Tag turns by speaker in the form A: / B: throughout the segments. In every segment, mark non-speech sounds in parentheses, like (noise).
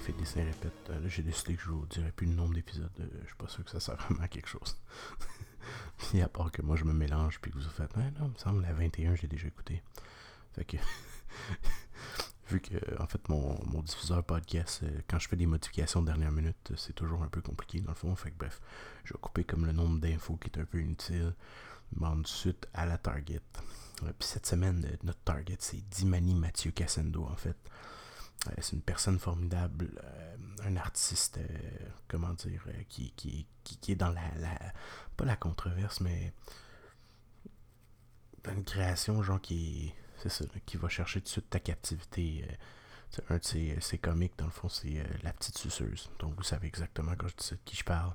A: Café des Répète. Euh, là, j'ai décidé que je vous dirai plus le nombre d'épisodes. Euh, je suis pas sûr que ça sert (laughs) vraiment à quelque chose. (laughs) Puis à part que moi je me mélange puis que vous faites Ouais, non, il me semble la 21, j'ai déjà écouté. Fait que. (laughs) vu que en fait mon, mon diffuseur podcast, euh, quand je fais des modifications de dernière minute, c'est toujours un peu compliqué dans le fond. Fait que bref, je vais couper comme le nombre d'infos qui est un peu inutile. M'en suite à la target. puis cette semaine, notre target, c'est Dimani Mathieu Cassendo en fait. Euh, c'est une personne formidable, euh, un artiste, euh, comment dire, qui, qui, qui, est dans la, la, Pas la controverse, mais. Dans une création, genre, qui C'est ça, qui va chercher tout de suite ta captivité. un de ses, comiques, dans le fond, c'est La Petite Suceuse. Donc, vous savez exactement quand je dis de qui je parle.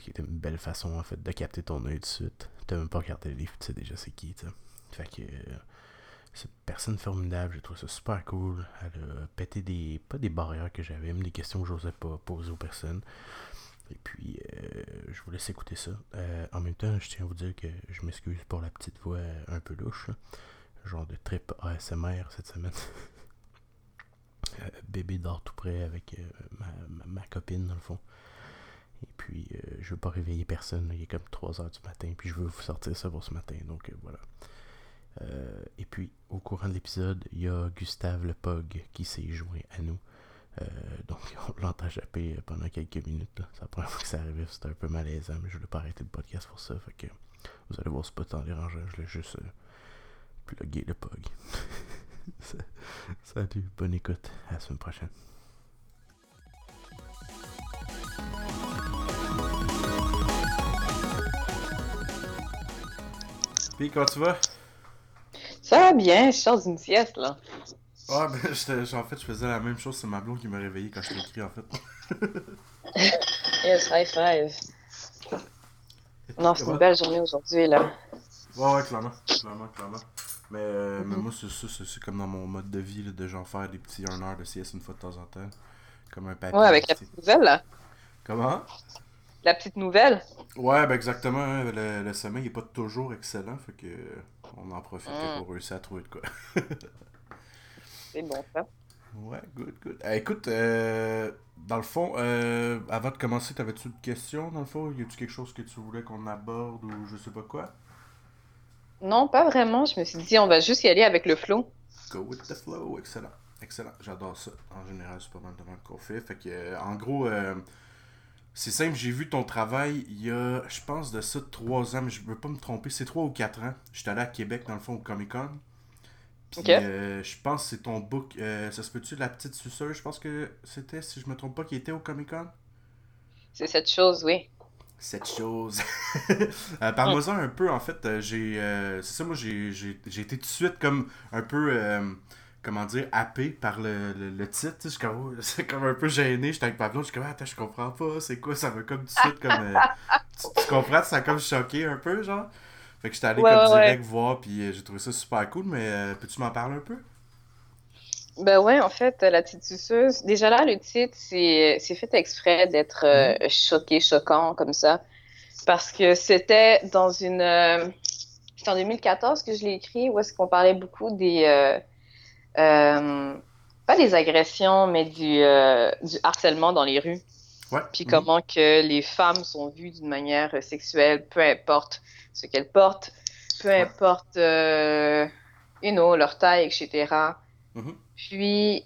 A: qui est une belle façon, en fait, de capter ton œil de suite. T'as même pas regardé le livre, tu sais déjà c'est qui, tu. Fait que cette personne formidable, j'ai trouvé ça super cool. Elle a pété des. pas des barrières que j'avais, mais des questions que j'osais pas poser aux personnes. Et puis, euh, je vous laisse écouter ça. Euh, en même temps, je tiens à vous dire que je m'excuse pour la petite voix un peu louche. Genre de trip ASMR cette semaine. (laughs) Euh, bébé dort tout près avec ma, ma, copine, dans le fond. Et puis, je veux pas réveiller personne. Il est comme 3h du matin. Puis, je veux vous sortir ça pour ce matin. Donc, voilà. Euh, et puis, au courant de l'épisode, il y a Gustave le Pog qui s'est joint à nous. Euh, donc, (laughs) on l'entend japper pendant quelques minutes. C'est la première fois que ça arrivait, c'était un peu malaisant, mais je voulais pas arrêter le podcast pour ça. Fait que vous allez voir, c'est pas tant dérangeant. Je voulais juste euh, plugger le Pog. (laughs) Salut, bonne écoute. À la semaine prochaine. Puis, comment tu vas?
B: Va bien, je sors d'une sieste, là.
A: Ah, ben, en fait, je faisais la même chose, c'est ma blonde qui m'a réveillé quand je t'ai écrit, en fait.
B: yes, high five. Non, c'est une belle journée aujourd'hui, là.
A: Ouais, ouais, clairement, clairement, clairement. Mais, euh, mais mhm. moi, c'est ça, c'est comme dans mon mode de vie, là, de genre faire des petits 1 heure de sieste une fois de temps en temps. Comme un papier.
B: Ouais, avec la petite nouvelle, là.
A: Comment?
B: La petite nouvelle?
A: Ouais, ben exactement. Hein, le, le sommeil n'est pas toujours excellent, fait que on en profite mm. pour réussir à trouver de quoi. (laughs)
B: c'est bon ça.
A: Ouais, good, good. Eh, écoute, euh, dans le fond, euh, avant de commencer, t'avais-tu une question dans le fond? Y a-tu quelque chose que tu voulais qu'on aborde ou je sais pas quoi?
B: Non, pas vraiment. Je me suis dit, on va juste y aller avec le flow.
A: Go with the flow, excellent. Excellent, j'adore ça. En général, c'est pas mal de monde qu'on fait. Fait que, euh, en gros, c'est simple, j'ai vu ton travail il y a, je pense, de ça, trois ans, mais je veux pas me tromper, c'est trois ou quatre ans. J'étais allé à Québec, dans le fond, au Comic Con. Puis, euh, je pense que c'est ton book, euh, ça se peut-tu, La Petite Suceuse, je pense que c'était, si je me trompe pas, qui était au Comic Con?
B: C'est cette chose, oui.
A: Cette chose. (laughs) euh, Parle-moi-en un peu, en fait. j'ai, c'est ça, moi, j'ai été tout de suite comme un peu comment dire, happé par le, le, titre. (laughs) C'est comme, comme, un peu gêné. J'étais avec Pavlo, je suis comme, attends, je comprends pas, c'est quoi, ça veut comme tout de suite, comme. Euh, tu, comprends, ça a comme choqué un peu, genre? Fait que j'étais allé comme direct voir, puis euh, j'ai trouvé ça super cool, mais euh, peux-tu m'en parler un peu?
B: Ben ouais, en fait, la petite suceuse, déjà là, le titre, c'est fait exprès d'être mm-hmm. choqué, choquant, comme ça. Parce que c'était dans une. C'était en 2014 que je l'ai écrit, où est-ce qu'on parlait beaucoup des pas des agressions, mais du, euh, du harcèlement dans les rues.
A: Ouais.
B: Puis mhm. comment que les femmes sont vues d'une manière sexuelle, peu importe ce qu'elles portent, peu importe euh, you know, leur taille, etc. Mhm. Puis,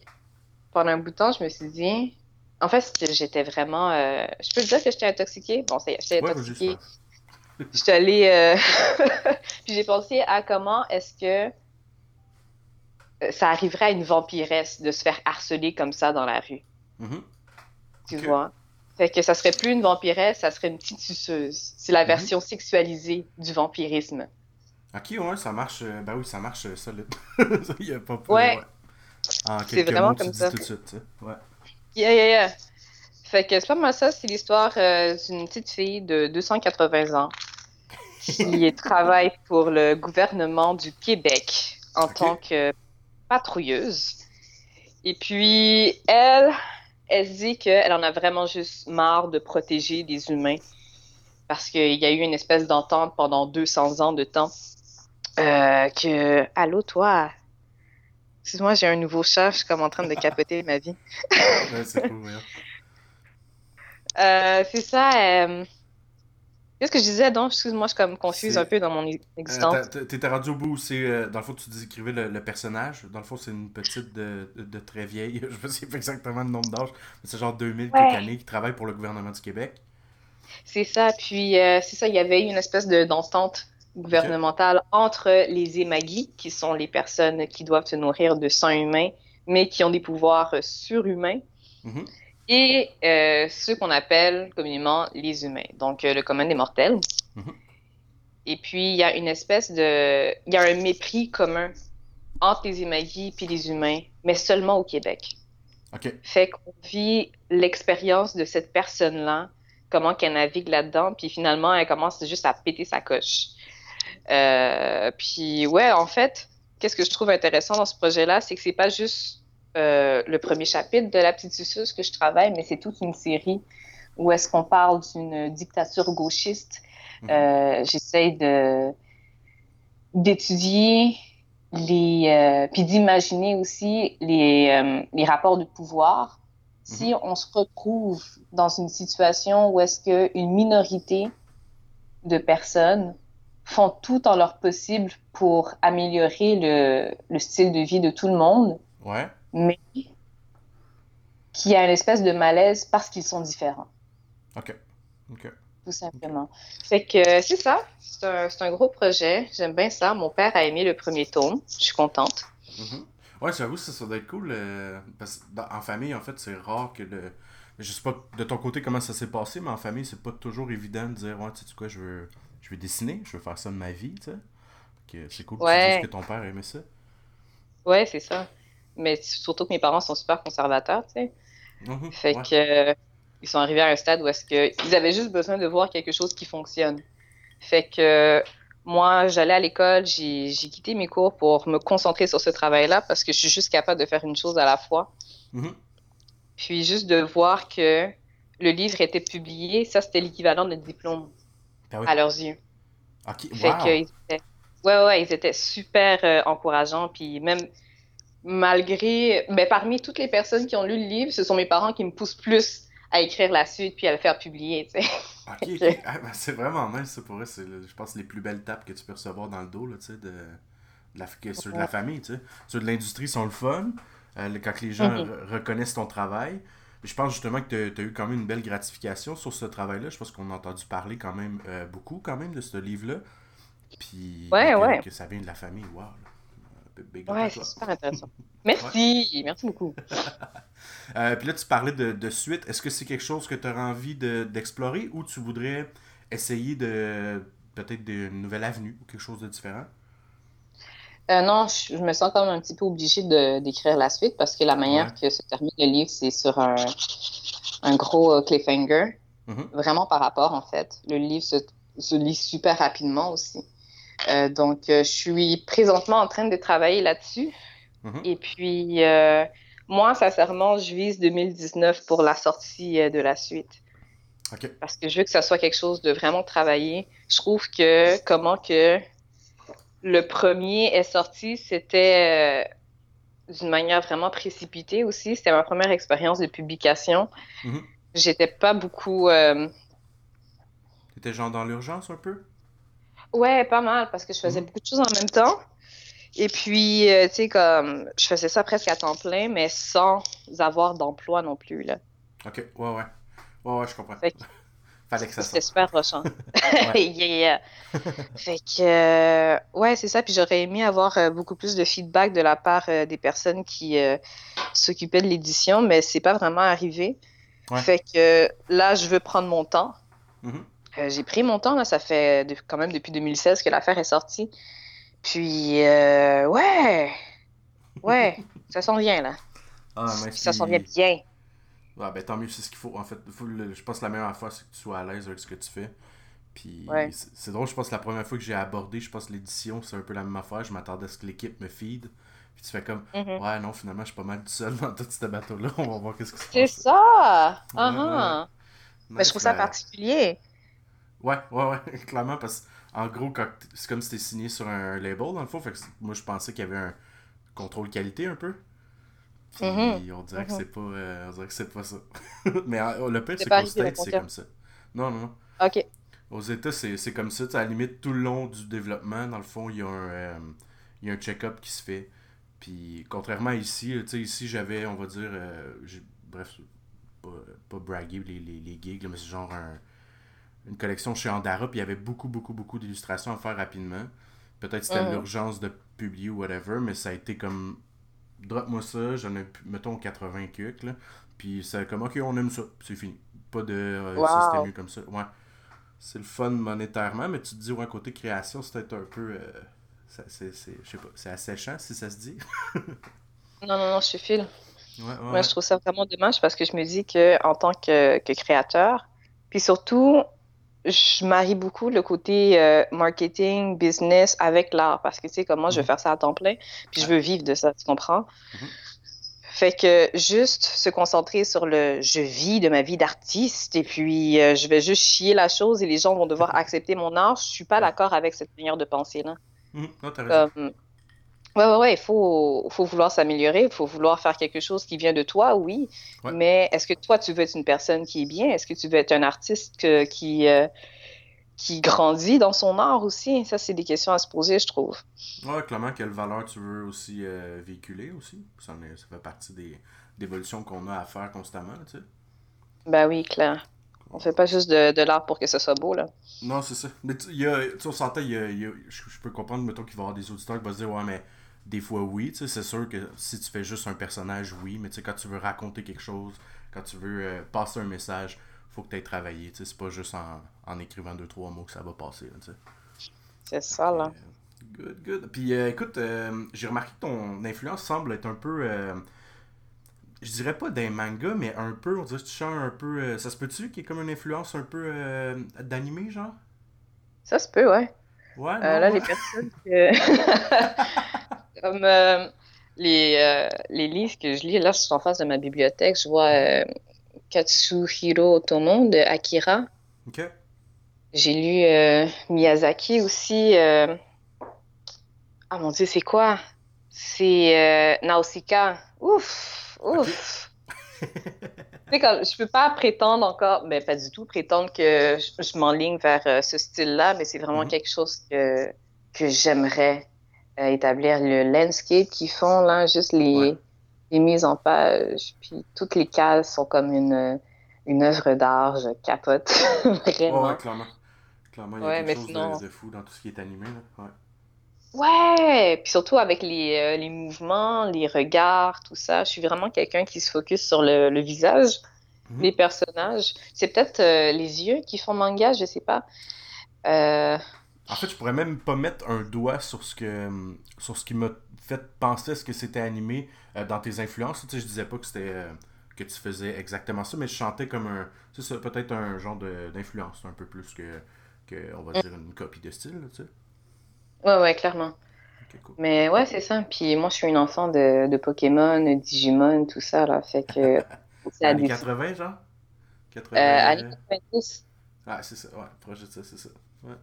B: pendant un bout de temps, je me suis dit, en fait, j'étais vraiment. je peux dire que j'étais intoxiquée? Bon, ça y est, j'étais intoxiquée. j'étais allée. (laughs) puis j'ai pensé à comment est-ce que euh, ça arriverait à une vampiresse de se faire harceler comme ça dans la rue. Mm-hmm. Tu vois? Fait que ça serait plus une vampiresse, ça serait une petite suceuse. C'est la mm-hmm. version sexualisée du vampirisme.
A: Ok, ouais, ça marche. Euh, ben oui, ça marche euh, solide. (laughs) Il y a pas
B: Ouais. c'est vraiment comme ça.
A: Tout de suite, ouais.
B: Yeah, yeah, yeah. Fait que c'est pas mal ça, c'est l'histoire d'une petite fille de 280 ans qui (laughs) travaille pour le gouvernement du Québec en tant que patrouilleuse. Et puis, elle, elle se dit qu'elle en a vraiment juste marre de protéger des humains parce qu'il y a eu une espèce d'entente pendant 200 ans de temps euh, que, allô, toi, Excuse-moi, j'ai un nouveau chat, je suis comme en train de capoter ma vie.
A: ouais, c'est cool, (laughs)
B: euh, c'est ça. Euh, Qu'est-ce que je disais donc? Excuse-moi, je suis comme confuse un peu dans mon existence.
A: Euh, T'étais rendu au bout où c'est. Euh, dans le fond, tu décrivais le, le, personnage. Dans le fond, c'est une petite de, de, très vieille. (laughs) Je sais pas exactement le nombre d'âge, mais c'est genre 2000 quelques années qui travaille pour le gouvernement du Québec.
B: C'est ça. Puis, euh, c'est ça, il y avait eu une espèce d'entente gouvernementale entre les émagis, qui sont les personnes qui doivent se nourrir de sang humain, mais qui ont des pouvoirs surhumains. Mm et euh, ceux qu'on appelle communément les humains, donc euh, le commun des mortels. Mhm. Et puis, il y a une espèce de... Il y a un mépris commun entre les Imagis et les humains, mais seulement au Québec. Fait qu'on vit l'expérience de cette personne-là, comment qu'elle navigue là-dedans, puis finalement, elle commence juste à péter sa coche. Euh, puis, ouais, en fait, qu'est-ce que je trouve intéressant dans ce projet-là, c'est que c'est pas juste euh, le premier chapitre de La Petite Suceuse que je travaille, mais c'est toute une série où est-ce qu'on parle d'une dictature gauchiste. Mhm. Euh, J'essaie de d'étudier les euh, puis d'imaginer aussi les, euh, les, rapports de pouvoir si mhm. on se retrouve dans une situation où est-ce que une minorité de personnes font tout en leur possible pour améliorer le, le style de vie de tout le monde.
A: Ouais
B: mais qui a une espèce de malaise parce qu'ils sont différents.
A: OK. OK.
B: Tout simplement. Fait que c'est ça. C'est un, un, gros projet. J'aime bien ça. Mon père a aimé le premier tome. Je suis contente.
A: Mm Ouais, j'avoue, ça, ça doit être cool. Euh, parce en famille, en fait, c'est rare que le. Je sais pas de ton côté comment ça s'est passé, mais en famille, c'est pas toujours évident de dire Ouais, tu sais quoi, je veux, je veux dessiner, je veux faire ça de ma vie, tu sais. C'est cool que ton père aimait ça.
B: Ouais, c'est ça mais surtout que mes parents sont super conservateurs, tu sais. Mhm, fait que ils sont arrivés à un stade où est-ce que ils avaient juste besoin de voir quelque chose qui fonctionne. Fait que moi, j'allais à l'école, j'ai quitté mes cours pour me concentrer sur ce travail-là parce que je suis juste capable de faire une chose à la fois. Mhm. Puis juste de voir que le livre était publié, ça c'était l'équivalent de diplôme ah à leurs yeux. Fait que ils étaient... ouais ouais, ils étaient super euh, encourageants puis même malgré, ben, parmi toutes les personnes qui ont lu le livre, ce sont mes parents qui me poussent plus à écrire la suite puis à le faire publier, tu sais.
A: Ok, (laughs) ah, ben, c'est vraiment nice, ça, pour eux. C'est, je pense, les plus belles tapes que tu peux recevoir dans le dos, là, tu sais, de, la, ceux de la famille, tu sais. Ceux de l'industrie sont le fun, euh, quand les gens mhm. reconnaissent ton travail. Je pense justement que tu as eu quand même une belle gratification sur ce travail-là. Je pense qu'on a entendu parler quand même euh, beaucoup quand même de ce livre-là. Puis
B: ouais, ouais.
A: que ça vient de la famille, wow.
B: Ouais, c'est super intéressant. Merci, merci beaucoup. (laughs)
A: euh, puis là, tu parlais de, de suite. Est-ce que c'est quelque chose que tu auras envie d'explorer ou tu voudrais essayer de peut-être d'une nouvelle avenue ou quelque chose de différent?
B: Euh, non, je, me sens quand même un petit peu obligée d'écrire la suite parce que la manière que se termine le livre, c'est sur un, un gros euh, cliffhanger. Mm-hmm. Vraiment par rapport, en fait. Le livre se, se lit super rapidement aussi. Euh, donc, euh, je suis présentement en train de travailler là-dessus. Mhm. Et puis, euh, moi, sincèrement, je vise 2019 pour la sortie de la suite. Parce que je veux que ça soit quelque chose de vraiment travaillé. Je trouve que comment que le premier est sorti, c'était d'une manière vraiment précipitée aussi. C'était ma première expérience de publication. Mhm. J'étais pas beaucoup. Euh...
A: T'étais genre dans l'urgence un peu?
B: Ouais, pas mal, parce que je faisais mhm. beaucoup de choses en même temps. Et puis, euh, tu sais, comme, je faisais ça presque à temps plein, mais sans avoir d'emploi non plus, là.
A: OK, ouais, ouais. Ouais, ouais, je comprends. (laughs) Fallait que ça
B: C'était super rochant. (laughs) (laughs) yeah. fait que, euh, ouais, c'est ça. Puis j'aurais aimé avoir euh, beaucoup plus de feedback de la part des personnes qui s'occupaient de l'édition, mais c'est pas vraiment arrivé. Fait que là, je veux prendre mon temps. Euh, j'ai pris mon temps, là, ça fait quand même depuis 2016 que l'affaire est sortie. Puis, euh, ouais, ouais, (laughs) ça s'en vient, là. Ah, ça s'en vient bien.
A: Ouais, ben tant mieux, c'est ce qu'il faut. En fait, je pense que la meilleure affaire, c'est que tu sois à l'aise avec ce que tu fais. Puis, c'est drôle, je pense que la première fois que j'ai abordé, je pense que l'édition, c'est un peu la même affaire. Je m'attendais à ce que l'équipe me feed. Puis tu fais comme, mm-hmm. ouais, non, finalement, je suis pas mal tout seul dans tout ce bateau-là. (laughs) On va voir qu'est-ce que
B: c'est. C'est ça! Uh Mais je trouve ça particulier.
A: Ouais, ouais, ouais, (laughs) clairement, parce qu'en gros, c'est comme si t'es signé sur un label, dans le fond. Fait que moi, je pensais qu'il y avait un contrôle qualité un peu. Puis mm-hmm. on dirait que mm-hmm. c'est pas euh, on dirait que c'est pas ça. (laughs) mais le pire c'est qu'aux States c'est comme ça. Non non non.
B: OK.
A: Aux États c'est comme ça, à la limite tout le long du développement dans le fond, il y a un il y a un check-up qui se fait. Puis contrairement à ici, tu sais ici j'avais on va dire bref pas, pas braguer les, les, les gigs, mais c'est genre un, une collection chez Andara, puis il y avait beaucoup, beaucoup, beaucoup d'illustrations à faire rapidement. Peut-être c'était mm. l'urgence de publier ou whatever, mais ça a été comme drop-moi ça, j'en ai, mettons, 80 cucs, là. Puis c'est comme, ok, on aime ça, c'est fini. Pas de euh, système mieux comme ça. Ouais. C'est le fun monétairement, mais tu te dis, ouais, côté création, c'est peut-être un peu. Euh, c'est, je sais pas, c'est asséchant si ça se dit. (laughs)
B: non, non, non, je suis fil. Moi, je trouve ça vraiment dommage parce que je me dis que en tant que, que créateur, puis surtout, je marie beaucoup le côté euh, marketing, business avec l'art parce que tu sais, comme moi, je veux mhm. faire ça à temps plein, puis je veux vivre de ça, tu comprends? Mhm. Fait que juste se concentrer sur le je vis de ma vie d'artiste et puis euh, je vais juste chier la chose et les gens vont devoir (laughs) accepter mon art, je suis pas d'accord avec cette manière de penser-là.
A: Mhm. Non,
B: Ouais, ouais, ouais, il faut, faut vouloir s'améliorer, il faut vouloir faire quelque chose qui vient de toi, oui. Mais est-ce que toi, tu veux être une personne qui est bien? Est-ce que tu veux être un artiste qui, euh, qui grandit dans son art aussi? Ça, c'est des questions à se poser, je trouve.
A: Ouais, clairement, quelle valeur tu veux aussi euh, véhiculer aussi? Ça, ça, fait partie des, évolutions qu'on a à faire constamment, tu sais.
B: Ben oui, clair. On fait pas juste de, de l'art pour que ce soit beau, là.
A: Non, c'est ça. Mais tu sais, on s'entend, je peux comprendre, mettons, qu'il va y avoir des auditeurs qui vont se dire, ouais, mais des fois oui, c'est sûr que si tu fais juste un personnage, oui, mais quand tu veux raconter quelque chose, quand tu veux euh, passer un message, faut que tu aies travaillé, c'est pas juste en, écrivant deux, trois mots que ça va passer,
B: C'est ça, là.
A: Euh, good, good. Puis euh, écoute, j'ai remarqué que ton influence semble être un peu je dirais pas des mangas, mais un peu, on dirait que tu chantes un peu. ça se peut-tu qu'il y ait comme une influence un peu d'animé, genre?
B: Ça se peut, ouais.
A: Ouais, non,
B: là, les personnes (laughs) que. (laughs) Comme euh, les, euh, les livres que je lis, là, je suis en face de ma bibliothèque, je vois euh, Katsuhiro Otomo de Akira.
A: OK.
B: J'ai lu Miyazaki aussi. Ah mon Dieu, c'est quoi? C'est Nausicaa. Ouf! Ouf! tu sais, comme, je peux pas prétendre encore, mais pas du tout, prétendre que je, m'enligne vers ce style-là, mais c'est vraiment mm-hmm. quelque chose que, que j'aimerais établir le landscape qu'ils font, là, juste les, les, mises en page, puis toutes les cases sont comme une, une œuvre d'art, je capote, (laughs) vraiment.
A: Ouais, clairement. Clairement, il y a quelque chose de, fou dans tout ce qui est animé, là. Ouais.
B: Ouais, puis surtout avec les, euh, les, mouvements, les regards, tout ça. Je suis vraiment quelqu'un qui se focus sur le, le visage, mhm. les personnages. C'est peut-être euh, les yeux qui font manga, je sais pas. Euh,
A: en fait, je pourrais même pas mettre un doigt sur ce que sur ce qui m'a fait penser à ce que c'était animé euh, dans tes influences. Tu sais, je disais pas que c'était euh, que tu faisais exactement ça, mais je chantais comme un. C'est ça, peut-être un genre d'influence, un peu plus que, que, on va dire, une copie de style, tu sais.
B: Ouais, ouais, clairement. Mais ouais, c'est ça. Puis moi, je suis une enfant de, de Pokémon, Digimon, tout ça, là. Fait que. (laughs)
A: années 80, genre?
B: 80... Euh, années 90.
A: Ah, c'est ça, ouais, projet de ça, c'est ça. Ouais.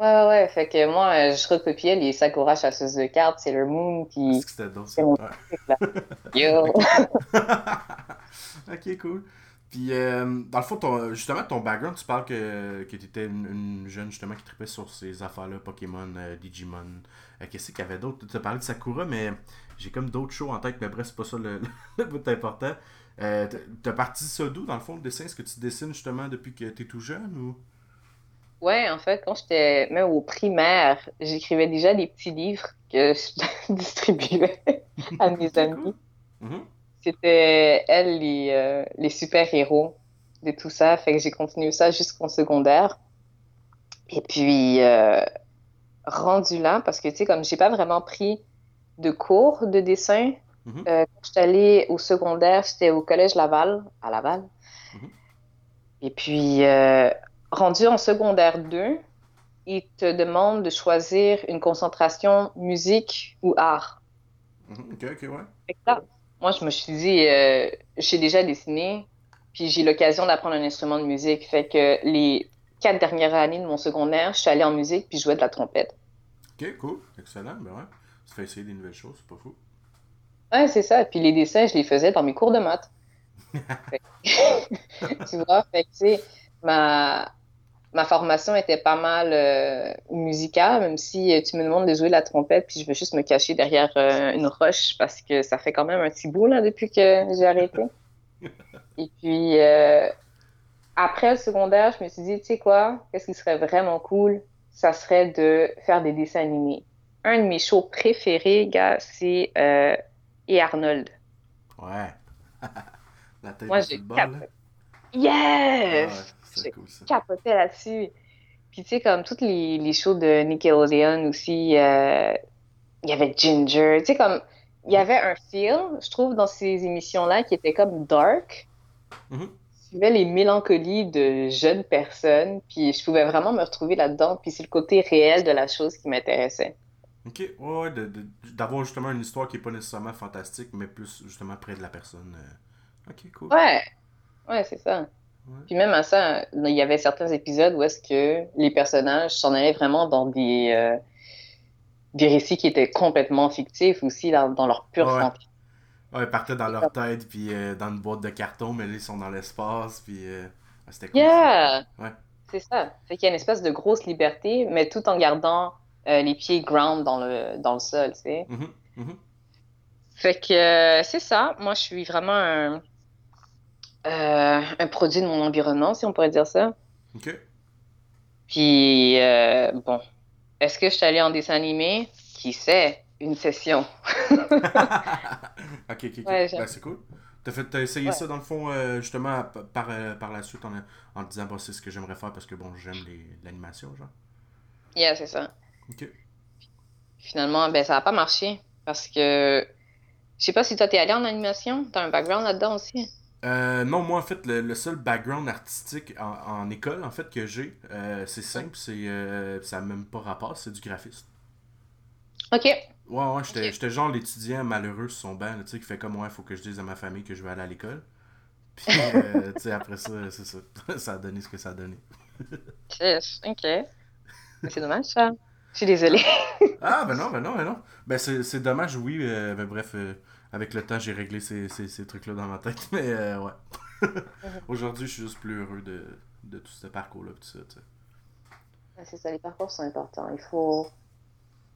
B: Ouais, ouais, fait que moi, euh, je recopiais les Sakura chasseuses de cartes, Sailor Moon, puis...
A: que c'était d'autres, mon (laughs) Yo! (laughs) ok, cool. Puis, euh, dans le fond, ton, justement, ton background, tu parles que, que tu étais une, jeune, justement, qui tripait sur ces affaires-là, Pokémon, euh, Digimon. Qu'est-ce qu'il y avait d'autre? Tu as parlé de Sakura, mais j'ai comme d'autres shows en tête, mais bref, c'est pas ça le, (laughs) le bout important. T'as parti ça d'où, dans le fond, le dessin? Est-ce que tu dessines, justement, depuis que tu es tout jeune, ou...
B: Ouais, en fait, quand j'étais même au primaire, j'écrivais déjà des petits livres que je (laughs) distribuais à mes amis. Mm-hmm. C'était elles les, euh, les super-héros de tout ça. Fait que j'ai continué ça jusqu'en secondaire. Et puis, euh, rendu là, parce que, tu sais, comme j'ai pas vraiment pris de cours de dessin, mm-hmm. euh, quand j'étais allée au secondaire, j'étais au collège Laval, à Laval. Mm-hmm. Et puis, rendu en secondaire 2, il te demande de choisir une concentration musique ou art.
A: Mhm, ok, ok, ouais.
B: moi, je me suis dit, euh, j'ai déjà dessiné, puis j'ai l'occasion d'apprendre un instrument de musique. Fait que les quatre dernières années de mon secondaire, je suis allée en musique, puis je jouais de la trompette.
A: Ok, cool, excellent, ben ouais. Tu fais essayer des nouvelles choses, c'est pas fou.
B: Ouais, c'est ça. Puis les dessins, je les faisais dans mes cours de maths. (laughs) (laughs) tu vois, fait que, tu sais, ma, ma formation était pas mal euh, musicale, même si euh, tu me demandes de jouer la trompette, puis je veux juste me cacher derrière euh, une roche parce que ça fait quand même un petit bout là, depuis que j'ai arrêté. (laughs) Et puis, après le secondaire, je me suis dit, tu sais quoi, qu'est-ce qui serait vraiment cool? Ça serait de faire des dessins animés. Un de mes shows préférés, gars, c'est Et Arnold.
A: Ouais. (laughs)
B: La tête Moi, j'ai Yes! J'ai capoté là-dessus. Puis tu sais, comme toutes les, les shows de Nickelodeon aussi, euh, il y avait Ginger. Tu sais, comme il y avait un film, je trouve, dans ces émissions-là qui était comme dark. Mm-hmm. suivait les mélancolies de jeunes personnes, puis je pouvais vraiment me retrouver là-dedans, puis c'est le côté réel de la chose qui m'intéressait.
A: Ok, ouais, ouais, d'avoir justement une histoire qui n'est pas nécessairement fantastique, mais plus justement près de la personne. Euh. Ok, cool.
B: Ouais, ouais, c'est ça. Puis même à ça, il y avait certains épisodes où est-ce que les personnages s'en allaient vraiment dans des, euh, des récits qui étaient complètement fictifs aussi, dans, dans leur pure
A: ouais. Ouais, ils partaient dans leur tête, puis euh, dans une boîte de carton, mais là, ils sont dans l'espace, puis euh, c'était
B: cool. Yeah! Ouais. C'est ça. Fait qu'il y a une espèce de grosse liberté, mais tout en gardant les pieds ground dans le, dans le sol, tu sais. Mm-hmm, mm-hmm. Fait que c'est ça. Moi, je suis vraiment un euh, un produit de mon environnement, si on pourrait dire ça. OK. Puis, euh, bon, est-ce que je suis allée en dessin animé? Qui sait? Une session. (laughs)
A: ok, ok, ok. Ben, c'est cool. T'as, fait, as essayé ça, dans le fond, euh, justement, par, par la suite, en, en te disant, bon, c'est ce que j'aimerais faire parce que, bon, j'aime l'animation, genre?
B: Yeah, c'est ça. Ok. Finalement, ben, ça n'a pas marché parce que, je sais pas si toi, t'es allé en animation. T'as un background là-dedans aussi?
A: Euh, non, moi en fait, le, seul background artistique en, école en fait que j'ai, euh, c'est simple, c'est euh, ça n'a même pas rapport, c'est du graphiste.
B: Ok.
A: Ouais, ouais, j'étais genre l'étudiant malheureux sur son banc, tu sais, qui fait comme moi, il faut que je dise à ma famille que je vais aller à l'école. (laughs) Puis, tu sais, après ça, c'est ça. (laughs) ça a donné ce que ça a donné. (laughs)
B: ok. C'est dommage ça. Je suis désolée.
A: ah, ben non, ben non, ben non. Ben c'est dommage, oui, mais bref avec le temps, j'ai réglé ces, ces, trucs-là dans ma tête. (laughs) Mais euh, ouais. (laughs) Aujourd'hui, je suis juste plus heureux de, de tout ce parcours-là. Tout ça,
B: c'est ça, les parcours sont importants. Il faut,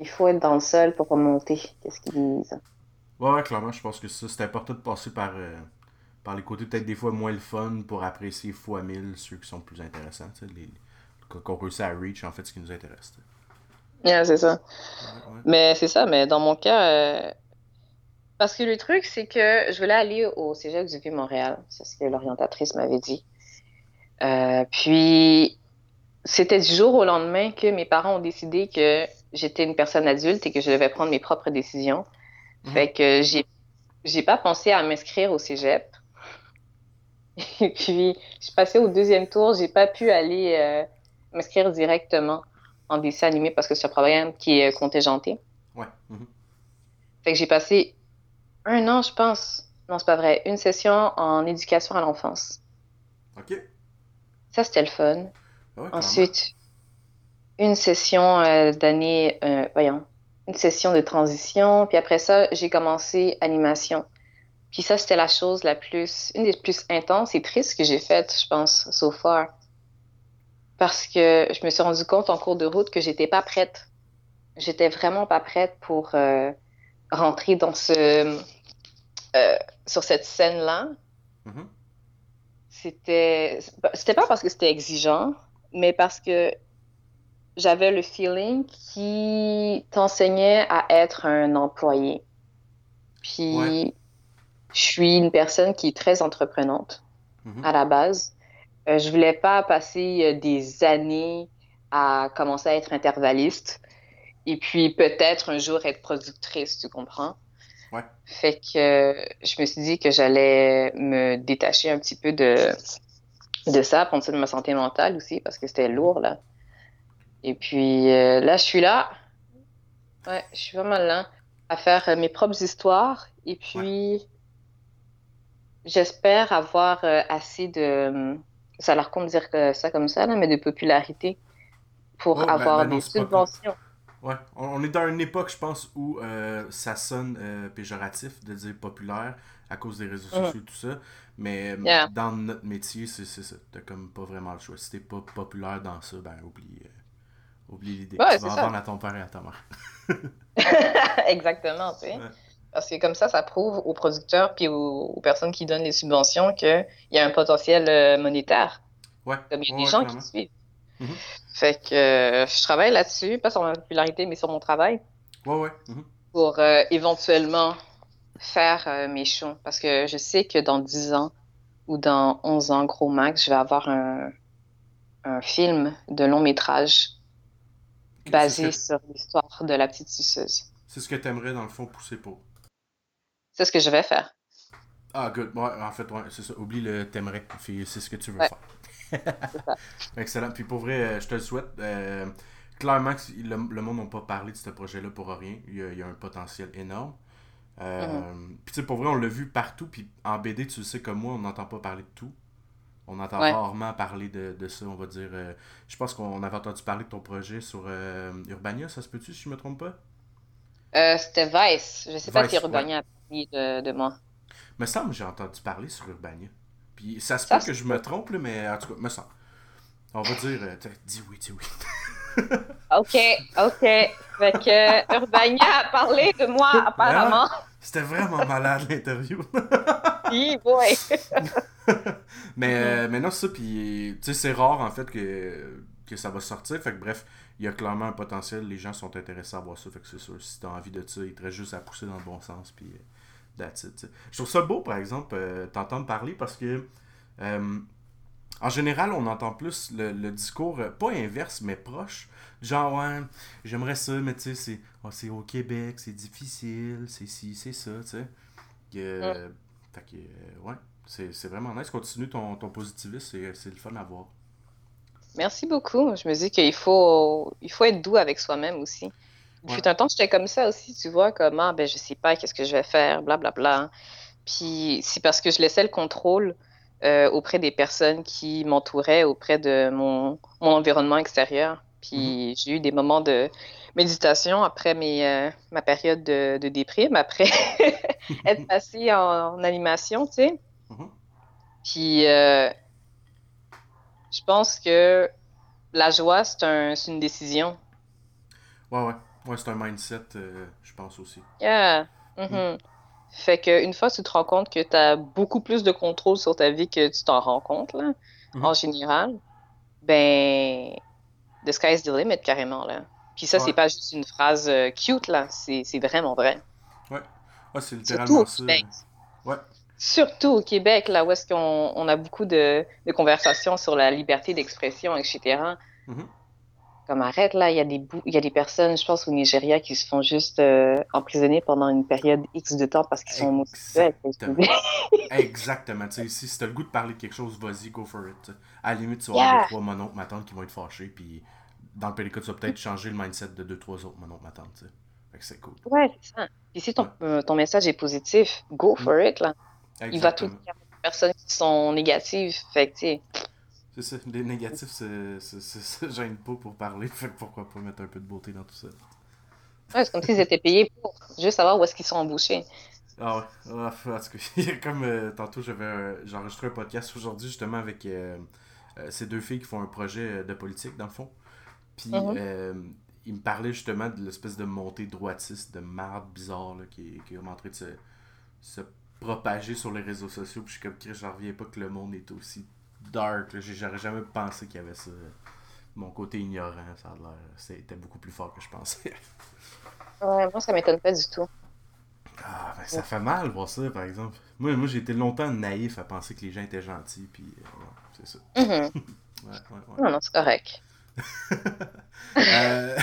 B: il faut être dans le sol pour remonter. Qu'est-ce qu'ils disent?
A: Ouais, ouais, clairement, je pense que ça, c'est important de passer par, euh, par les côtés peut-être des fois moins le fun pour apprécier fois mille ceux qui sont plus intéressants. Les, qu'on réussit à reach, en fait, ce qui nous intéresse.
B: Yeah, c'est ça. Mais c'est ça, mais dans mon cas, euh, parce que le truc, c'est que je voulais aller au Cégep du Vieux-Montréal. C'est ce que l'orientatrice m'avait dit. Euh, puis, c'était du jour au lendemain que mes parents ont décidé que j'étais une personne adulte et que je devais prendre mes propres décisions. Mhm. Fait que j'ai, j'ai pas pensé à m'inscrire au Cégep. Et puis, je suis passée au deuxième tour. J'ai pas pu aller euh, m'inscrire directement en dessin animé parce que c'est un programme qui est contingenté.
A: Ouais. Mhm.
B: Fait que j'ai passé un an, je pense. Non, c'est pas vrai. Une session en éducation à l'enfance.
A: OK.
B: Ça, c'était le fun. Ah Ensuite, une session euh, d'année, euh, voyons, une session de transition. Puis après ça, j'ai commencé animation. Puis ça, c'était la chose la plus, une des plus intenses et tristes que j'ai faites, je pense, so far. Parce que je me suis rendu compte en cours de route que j'étais pas prête. J'étais vraiment pas prête pour euh, rentrer dans ce euh, sur cette scène-là. Mm-hmm. C'était c'était pas parce que c'était exigeant, mais parce que j'avais le feeling qui t'enseignait à être un employé. Puis je suis une personne qui est très entreprenante mm-hmm. à la base. Euh, je voulais pas passer euh, des années à commencer à être intervalliste et puis peut-être un jour être productrice, tu comprends?
A: Ouais.
B: Fait que je me suis dit que j'allais me détacher un petit peu de, de ça, prendre ça de ma santé mentale aussi, parce que c'était lourd, là. Et puis euh, là, je suis là. Ouais, je suis vraiment là à faire mes propres histoires. Et puis, j'espère avoir euh, assez de. Ça leur compte dire ça comme ça, là, mais de popularité pour oh, ben, avoir ben des subventions.
A: Ouais, on, est dans une époque, je pense, où euh, ça sonne euh, péjoratif de dire populaire à cause des réseaux sociaux et tout ça. Mais euh, dans notre métier, c'est ça. T'as comme pas vraiment le choix. Si t'es pas populaire dans ça, ben oublie, oublie l'idée. tu vas en vendre à ton père et à ta mère. (laughs)
B: Exactement, tu sais. Parce que comme ça, ça prouve aux producteurs puis aux, personnes qui donnent les subventions qu'il y a un potentiel monétaire.
A: Ouais.
B: Comme il y a des gens qui suivent. Mhm. Fait que euh, je travaille là-dessus, pas sur ma popularité, mais sur mon travail.
A: Ouais, ouais. Mhm.
B: Pour euh, éventuellement faire euh, mes shows. Parce que je sais que dans 10 ans ou dans 11 ans, gros max, je vais avoir un, un film de long métrage basé sur l'histoire de la petite suceuse.
A: C'est ce que tu aimerais, dans le fond, pousser pour.
B: C'est ce que je vais faire.
A: Ah, good. Ouais, en fait, ouais, c'est ça. Oublie le t'aimerais. C'est ce que tu veux faire. (laughs) Excellent. Puis pour vrai, euh, je te le souhaite. Euh, clairement, le, monde n'a pas parlé de ce projet-là pour rien. Il y, a, un potentiel énorme. Euh, mm-hmm. Puis tu sais, pour vrai, on l'a vu partout. Puis en BD, tu le sais comme moi, on n'entend pas parler de tout. On entend rarement parler de, de, ça, on va dire. je pense qu'on avait entendu parler de ton projet sur Urbania, ça se peut-tu, si je me trompe pas?
B: C'était Vice. Je sais pas si Urbania a parlé de, de moi.
A: Me semble j'ai entendu parler sur Urbania ça se peut que je me trompe, mais en tout cas, me semble. On va dire, euh, dis oui, dis oui.
B: ok, ok. Fait que Urbania a parlé de moi, apparemment.
A: C'était vraiment malade l'interview.
B: oui, boy. (laughs)
A: mais, euh, mais non, ça, puis, tu sais, c'est rare en fait que, que ça va sortir. Fait que bref, il y a clairement un potentiel. Les gens sont intéressés à voir ça. Fait que c'est sûr, si t'as envie de ça, il te reste juste à pousser dans le bon sens. Puis, euh, je trouve ça beau, par exemple, euh, t'entendre parler parce que, euh, en général, on entend plus le, discours, euh, pas inverse, mais proche. Genre, ouais, j'aimerais ça, mais tu sais, c'est au Québec, c'est difficile, c'est ci, c'est ça, tu sais. Fait que, ouais, c'est vraiment nice. Continue ton, ton positivisme, c'est le fun à voir.
B: Merci beaucoup. Je me dis qu'il faut, il faut être doux avec soi-même aussi. Il fut un temps, j'étais comme ça aussi, tu vois, comment, ah, ben, je sais pas qu'est-ce que je vais faire, blablabla. Bla, bla. Puis c'est parce que je laissais le contrôle euh, auprès des personnes qui m'entouraient, auprès de mon, mon, environnement extérieur. Puis mm-hmm. j'ai eu des moments de méditation après mes, euh, ma période de, de déprime, après (laughs) être passé en, animation, tu sais. Mm-hmm. Puis euh, je pense que la joie, c'est un, une décision.
A: Ouais, ouais. Ouais, c'est un mindset, euh, je pense aussi.
B: Yeah. Mm-hmm. Mm. Fait qu'une fois que tu te rends compte que tu as beaucoup plus de contrôle sur ta vie que tu t'en rends compte, là, mm-hmm. en général, ben, the sky is the limit, carrément, là. Puis ça, c'est pas juste une phrase euh, cute, là, c'est vraiment vrai.
A: Ouais, ouais c'est littéralement ça. Ouais.
B: Surtout au Québec, là, où est-ce qu'on on a beaucoup de, de, conversations sur la liberté d'expression, etc. Mm comme arrête là, il y a des il y a des personnes, je pense au Nigeria, qui se font juste euh, emprisonner pendant une période X de temps parce qu'ils sont homosexuels. (laughs)
A: Exactement. Tu sais, si tu as le goût de parler de quelque chose, vas-y, go for it. À la limite, tu vas avoir deux, trois mononcles, ma tante qui vont être fâchés, puis dans le pédicule, tu vas peut-être changer le mindset de deux, trois autres mononcles, ma tante. Tu sais. Fait que c'est cool.
B: Ouais, c'est ça. Puis si ton, euh, ton message est positif, go for it, là. Il va tout aux personnes qui sont négatives. Fait que, tu sais
A: c'est ça, les négatifs, ça gêne pas pour parler, (laughs) fait pourquoi pas mettre un peu de beauté dans tout ça?
B: Ouais, c'est comme s'ils étaient payés pour juste savoir où est-ce qu'ils sont embauchés.
A: Ah ouais, ah, en tout cas, (laughs) comme euh, tantôt, j'avais j'ai enregistré un podcast aujourd'hui justement avec euh, euh, ces deux filles qui font un projet de politique dans le fond. Puis mm-hmm. ils me parlaient justement de l'espèce de montée droitiste de marde bizarre là, qui, qui est en train de se, se propager sur les réseaux sociaux. Puis je suis comme, je reviens pas que le monde est aussi dark. J'aurais jamais pensé qu'il y avait ça. Mon côté ignorant, ça a l'air. C'était beaucoup plus fort que je pensais. (laughs)
B: ouais, moi, ça m'étonne pas du tout.
A: Ah, ben, ça fait mal voir ça, par exemple. Moi, moi j'ai été longtemps naïf à penser que les gens étaient gentils, puis euh, c'est ça.
B: Mm-hmm. (laughs) ouais, ouais, Non, non, c'est correct. (laughs)
A: euh...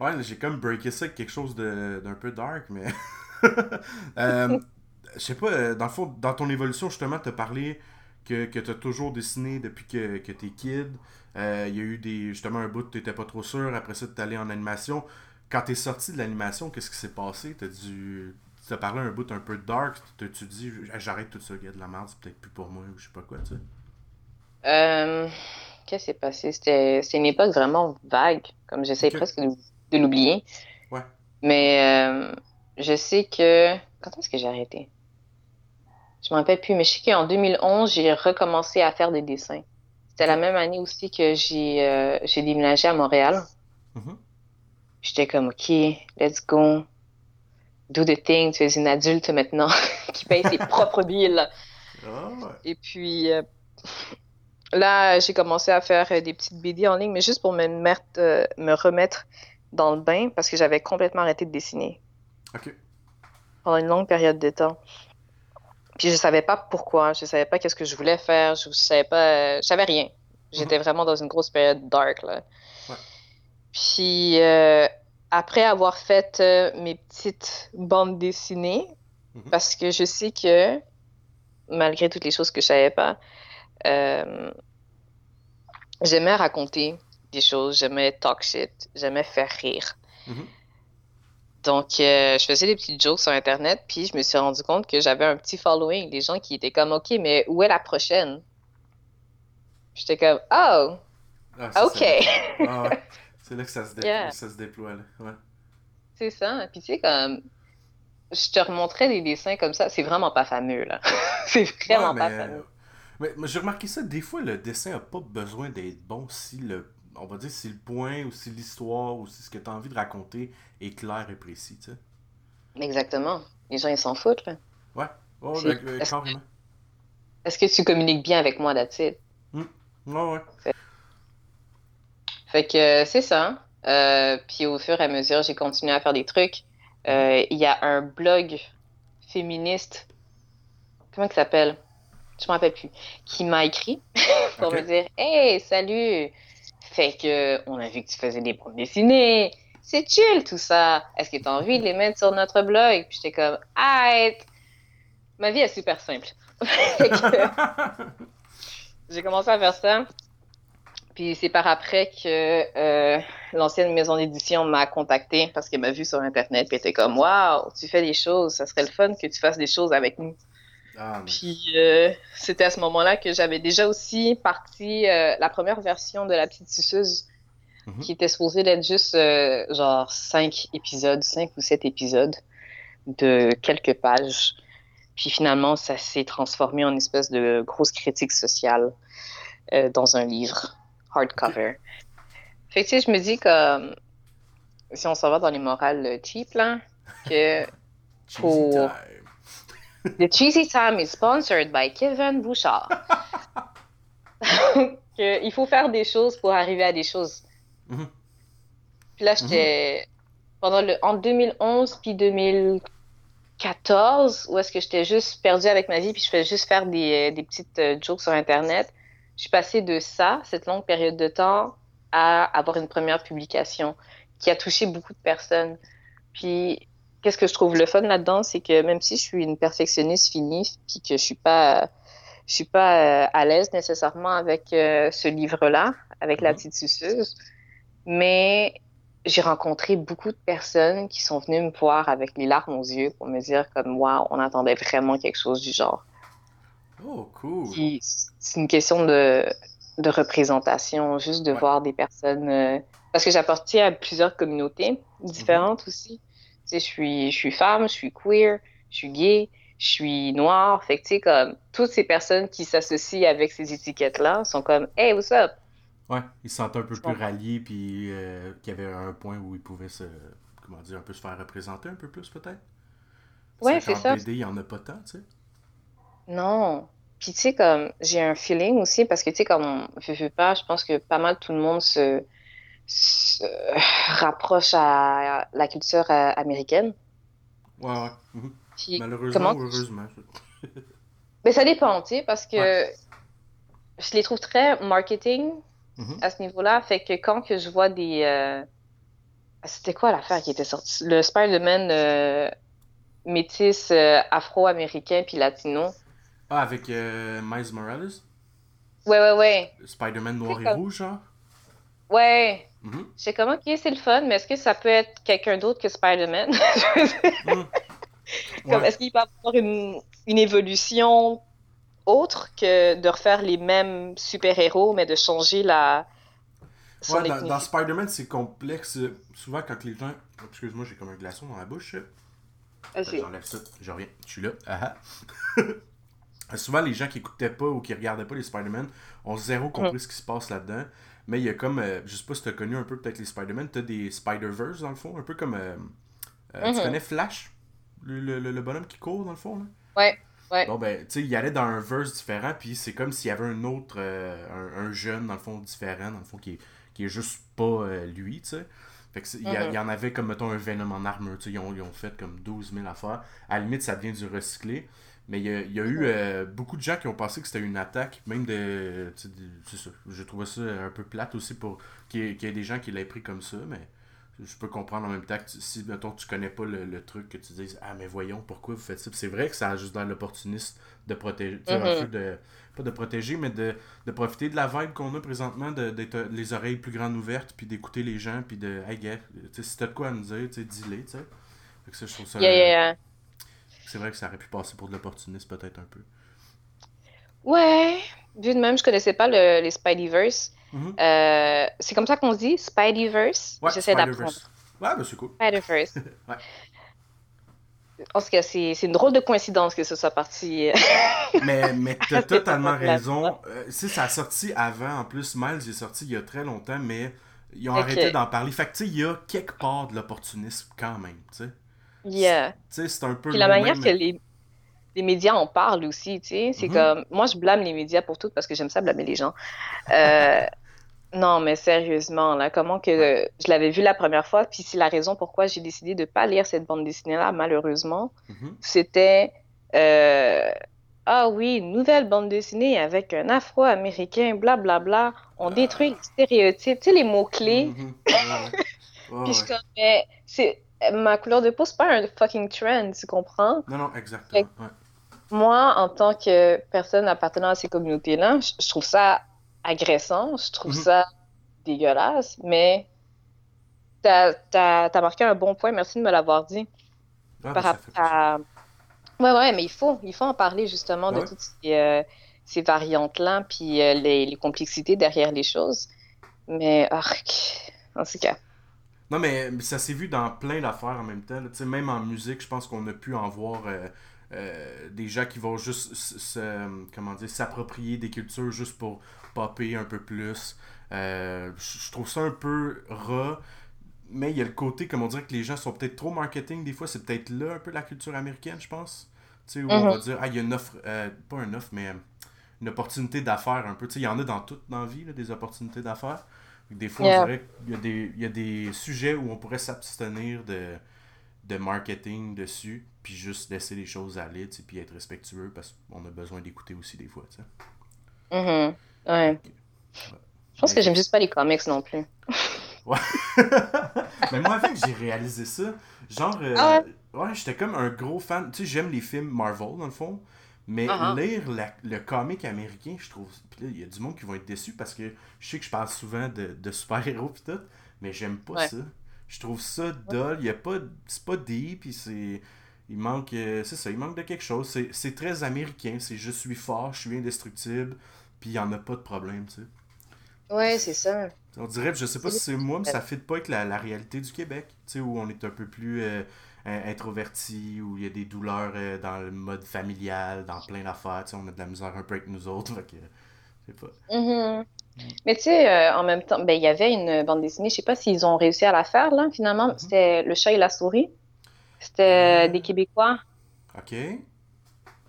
A: ouais, j'ai comme breaké ça avec quelque chose d'un peu dark, mais. euh, je sais pas, dans le fond, dans ton évolution, justement, tu as parlé que, que tu as toujours dessiné depuis que, que tu es kid. Euh, il y a eu des justement un bout où tu n'étais pas trop sûr. Après ça, tu es allé en animation. Quand tu es sorti de l'animation, qu'est-ce qui s'est passé? Tu as, as parlé un bout un peu dark. Tu te dis j'arrête tout ça, gars, de la merde, c'est peut-être plus pour moi ou je sais pas quoi, tu sais?
B: Euh, qu'est-ce qui s'est passé? C'était une époque vraiment vague. Comme j'essaie presque de de l'oublier.
A: Ouais.
B: Mais euh, je sais que. Quand est-ce que j'ai arrêté? Je me rappelle plus, mais je sais qu'en 2011, j'ai recommencé à faire des dessins. C'était la même année aussi que j'ai euh, déménagé à Montréal.
A: Mhm.
B: J'étais comme, OK, let's go. Do the thing. Tu es une adulte maintenant (laughs) qui paye ses (laughs) propres billes.
A: Ah, ouais.
B: Et puis euh, là, j'ai commencé à faire euh, des petites BD en ligne, mais juste pour me, mettre, euh, me remettre dans le bain parce que j'avais complètement arrêté de dessiner
A: Ok.
B: pendant une longue période de temps. Puis je savais pas pourquoi, je savais pas qu'est-ce que je voulais faire, je savais pas, je savais rien. J'étais vraiment dans une grosse période dark là.
A: Ouais.
B: Puis euh, après avoir fait euh, mes petites bandes dessinées,
A: Mhm.
B: parce que je sais que malgré toutes les choses que je savais pas, euh, j'aimais raconter des choses, j'aimais talk shit, j'aimais faire rire.
A: Mhm.
B: Donc, euh, je faisais des petites jokes sur Internet, puis je me suis rendu compte que j'avais un petit following, des gens qui étaient comme, OK, mais où est la prochaine? J'étais comme, oh,
A: Ah,
B: OK.
A: ça. (laughs) Ah, ouais. C'est là que ça se, dé-
B: Yeah.
A: ça se déploie. Là. Ouais.
B: C'est ça. Puis tu sais, comme, je te remontrais des dessins comme ça, c'est vraiment pas fameux, là. (laughs) c'est vraiment
A: Ouais,
B: pas fameux.
A: mais, mais j'ai remarqué ça, des fois, le dessin n'a pas besoin d'être bon si le. On va dire si le point, ou si l'histoire, ou si ce que tu as envie de raconter est clair et précis, tu sais.
B: Exactement. Les gens, ils s'en foutent, là.
A: Ouais, ouais,
B: C'est-
A: ouais, euh,
B: est-ce-. Est-ce que tu communiques bien avec moi, that's it?
A: Ouais, ouais.
B: Fait que euh, c'est ça. Euh, puis au fur et à mesure, j'ai continué à faire des trucs. Euh, Il y a un blog féministe, comment il s'appelle? Je me rappelle plus, qui m'a écrit (laughs) pour me dire Hey, salut! Fait que on a vu que tu faisais des bandes dessinées. C'est chill tout ça. Est-ce que tu as envie de les mettre sur notre blog? Puis j'étais comme Arrête! Ma vie est super simple. (laughs) (laughs) J'ai commencé à faire ça. Puis c'est par après que euh, l'ancienne maison d'édition m'a contacté parce qu'elle m'a vu sur Internet. Puis elle était comme Waouh, tu fais des choses, ça serait le fun que tu fasses des choses avec nous.
A: Ah,
B: Puis euh, c'était à ce moment-là que j'avais déjà aussi parti euh, la première version de La Petite Suceuse
A: Mhm.
B: qui était supposée d'être juste euh, genre cinq épisodes, cinq ou sept épisodes de quelques pages. Puis finalement, ça s'est transformé en une espèce de grosse critique sociale dans un livre hardcover. Fait que tu sais, je me dis que si on s'en va dans les morales cheap, là, que pour-. (laughs) The Cheesy Time is sponsored by Kevin Bouchard. (laughs) il faut faire des choses pour arriver à des choses.
A: Mhm.
B: Puis là, j'étais pendant le en 2011 puis 2014 où est-ce que j'étais juste perdue avec ma vie puis je faisais juste faire des, des petites euh, jokes sur internet. Je suis passée de ça, cette longue période de temps, à avoir une première publication qui a touché beaucoup de personnes. Puis qu'est-ce que je trouve le fun là-dedans, c'est que même si je suis une perfectionniste finie, puis que je suis pas, je suis pas euh, à l'aise nécessairement avec euh, ce livre-là, avec la
A: Mhm.
B: petite suceuse, mais j'ai rencontré beaucoup de personnes qui sont venues me voir avec les larmes aux yeux pour me dire comme waouh, on attendait vraiment quelque chose du genre.
A: Oh, cool.
B: C'est une question de, de représentation, juste de
A: Ouais.
B: voir des personnes. euh, parce que j'appartiens à plusieurs communautés différentes aussi. Tu sais, je suis, je suis femme, je suis queer, je suis gay, je suis noire. Fait que, tu sais, comme, toutes ces personnes qui s'associent avec ces étiquettes-là sont comme, hey, what's up?
A: Ouais, ils se sentent un peu
B: Je
A: plus
B: comprends.
A: ralliés, puis euh, qu'il y avait un point où ils pouvaient se. Comment dire, un peu se faire représenter un peu plus, peut-être?
B: Ouais, c'est ça.
A: BD, il n'y en a pas tant, tu sais.
B: Non. Puis, tu sais, comme, j'ai un feeling aussi, parce que, tu sais, comme, on veux pas, je pense que pas mal tout le monde se, se rapproche à la culture euh, américaine.
A: Ouais, ouais. mhm.
B: Puis,
A: Malheureusement
B: comment-
A: ou heureusement.
B: Mais ça dépend, tu sais, parce que
A: Ouais.
B: je les trouve très marketing
A: Mhm.
B: à ce niveau-là. Fait que quand que je vois des. euh, C'était quoi l'affaire qui était sortie? Le Spider-Man euh, métis euh, afro-américain puis latino.
A: Ah, avec Miles Morales?
B: Ouais, ouais, ouais.
A: Spider-Man noir et
B: comme-
A: rouge, genre?
B: Ouais. Je sais comment, ok, c'est le fun, mais est-ce que ça peut être quelqu'un d'autre que Spider-Man? (laughs) Comme,
A: Ouais.
B: Est-ce qu'il peut avoir une, une évolution autre que de refaire les mêmes super-héros, mais de changer la,
A: Ouais, dans, dans Spider-Man, c'est complexe. Souvent, quand les gens. Excuse-moi, j'ai comme un glaçon dans la bouche. J'enlève ça, je reviens. Je suis là. Ah, ah. (laughs) Souvent, les gens qui écoutaient pas ou qui regardaient pas les Spider-Man ont zéro compris mhm. ce qui se passe là-dedans. Mais il y a comme, euh, je sais pas si tu as connu un peu peut-être les Spider-Man, tu as des Spider-Verse dans le fond, un peu comme. Euh, euh, tu mhm. connais Flash? Le, le, le, bonhomme qui court dans le fond là?
B: Ouais. Ouais.
A: Bon, ben, tu sais, il allait dans un verse différent, puis c'est comme s'il y avait un autre, un, un, jeune, dans le fond, différent, dans le fond, qui est, qui est juste pas lui, tu sais. Fait que il, y, mhm. y, en avait comme, mettons, un Venom en armure, tu sais, ils ont, ils ont fait comme 12 000 affaires. À la limite, ça devient du recyclé. Mais il y a, il y a eu euh, beaucoup de gens qui ont pensé que c'était une attaque, même de. C'est ça. Je trouvais ça un peu plate aussi pour qu'il y, ait des gens qui l'aient pris comme ça, mais je peux comprendre en même temps que si, mettons, tu connais pas le, truc, que tu dises Ah, mais voyons, pourquoi vous faites ça? C'est vrai que ça a juste dans l'opportuniste de protéger. Mm de, pas de protéger, mais de, de profiter de la vibe qu'on a présentement, d'être les oreilles plus grandes ouvertes, puis d'écouter les gens, puis de Hey, gars, si t'as de quoi à nous dire, dis-les, tu sais. ça, je trouve ça. C'est vrai que ça aurait pu passer pour de l'opportunisme peut-être un peu.
B: Ouais, vu de même, je connaissais pas le, les Spideyverse. Mm euh, c'est comme ça qu'on dit, Spideyverse? Ouais, J'essaie d'apprendre.
A: Ouais, bah c'est cool.
B: Spideyverse. (laughs) ouais. En tout cas, c'est une drôle de coïncidence que ce soit parti. (laughs)
A: mais mais (laughs) tu as totalement raison. Euh, si ça a sorti avant, en plus, Miles est sorti il y a très longtemps, mais ils ont arrêté d'en parler. Fait que tu sais, il y a quelque part de l'opportunisme quand même, tu sais.
B: Yeah.
A: c'est un peu.
B: Puis la manière que les, les, médias en parlent aussi, tu sais, c'est mm-hmm. comme. Moi, je blâme les médias pour tout parce que j'aime ça blâmer les gens. Euh, (laughs) non, mais sérieusement, là, comment que je l'avais vu la première fois, puis c'est la raison pourquoi j'ai décidé de ne pas lire cette bande dessinée-là, malheureusement. Mm-hmm. C'était. Euh, ah oui, nouvelle bande dessinée avec un afro-américain, blablabla. On détruit les stéréotypes, tu sais, les mots-clés. Mm-hmm. (laughs) puis je comme, c'est ma couleur de peau, c'est pas un fucking trend, tu comprends?
A: Non, non, exactement.
B: Moi, en tant que personne appartenant à ces communautés-là, je, trouve ça agressant, je trouve mhm. ça dégueulasse, mais t'as as, marqué un bon point, merci de me l'avoir dit. Ah, par rapport à... Ouais, ouais, mais il faut, il faut en parler justement de toutes ces, euh, ces variantes-là, puis euh, les, les, complexités derrière les choses. Mais, arc, en tout cas.
A: Non, mais ça s'est vu dans plein d'affaires en même temps. sais Même en musique, je pense qu'on a pu en voir euh, euh, des gens qui vont juste comment dire s'approprier des cultures juste pour popper un peu plus. Euh, je trouve ça un peu ras. Mais il y a le côté, comme on dirait que les gens sont peut-être trop marketing des fois. C'est peut-être là un peu la culture américaine, je pense. Tu sais, où on va mhm. dire, ah, il y a une offre, pas une offre, mais une opportunité d'affaires un peu. Tu sais, il y en a dans toute dans la vie, des opportunités d'affaires. Des fois, on dirait qu'il y, a des, il y a des sujets où on pourrait s'abstenir de, de marketing dessus, puis juste laisser les choses aller, puis être respectueux parce qu'on a besoin d'écouter aussi des fois. tu
B: sais. Mm-hmm. Ouais. Je pense que j'aime juste pas les comics non plus. (laughs)
A: ouais. (laughs) Mais moi, avec, j'ai réalisé ça. Genre, euh, ah ouais, j'étais comme un gros fan. Tu sais, j'aime les films Marvel, dans le fond. Mais uh-huh. lire le comic américain, je trouve. Puis là, il y a du monde qui vont être déçus parce que je sais que je parle souvent de, de super-héros pis tout, mais j'aime pas ça. Je trouve ça dull. Il y a pas. C'est pas deep, puis c'est. Il manque. Euh, c'est ça, il manque de quelque chose. C'est très américain. C'est je suis fort, je suis indestructible, puis il y en a pas de problème, tu sais.
B: Ouais, c'est ça.
A: On dirait, je sais pas si c'est moi, mais ça fit pas avec la, la réalité du Québec, tu sais, où on est un peu plus. Euh, introverti, où il y a des douleurs euh, dans le mode familial, dans plein d'affaires. On a de la misère un peu avec nous autres. (laughs) Fait que, c'est pas.
B: Mm-hmm. Mais tu sais, euh, en même temps, ben, il y avait une bande dessinée, je sais pas s'ils ont réussi à la faire, là, finalement. Mm-hmm. C'était Le chat et la souris. C'était euh, des Québécois.
A: OK.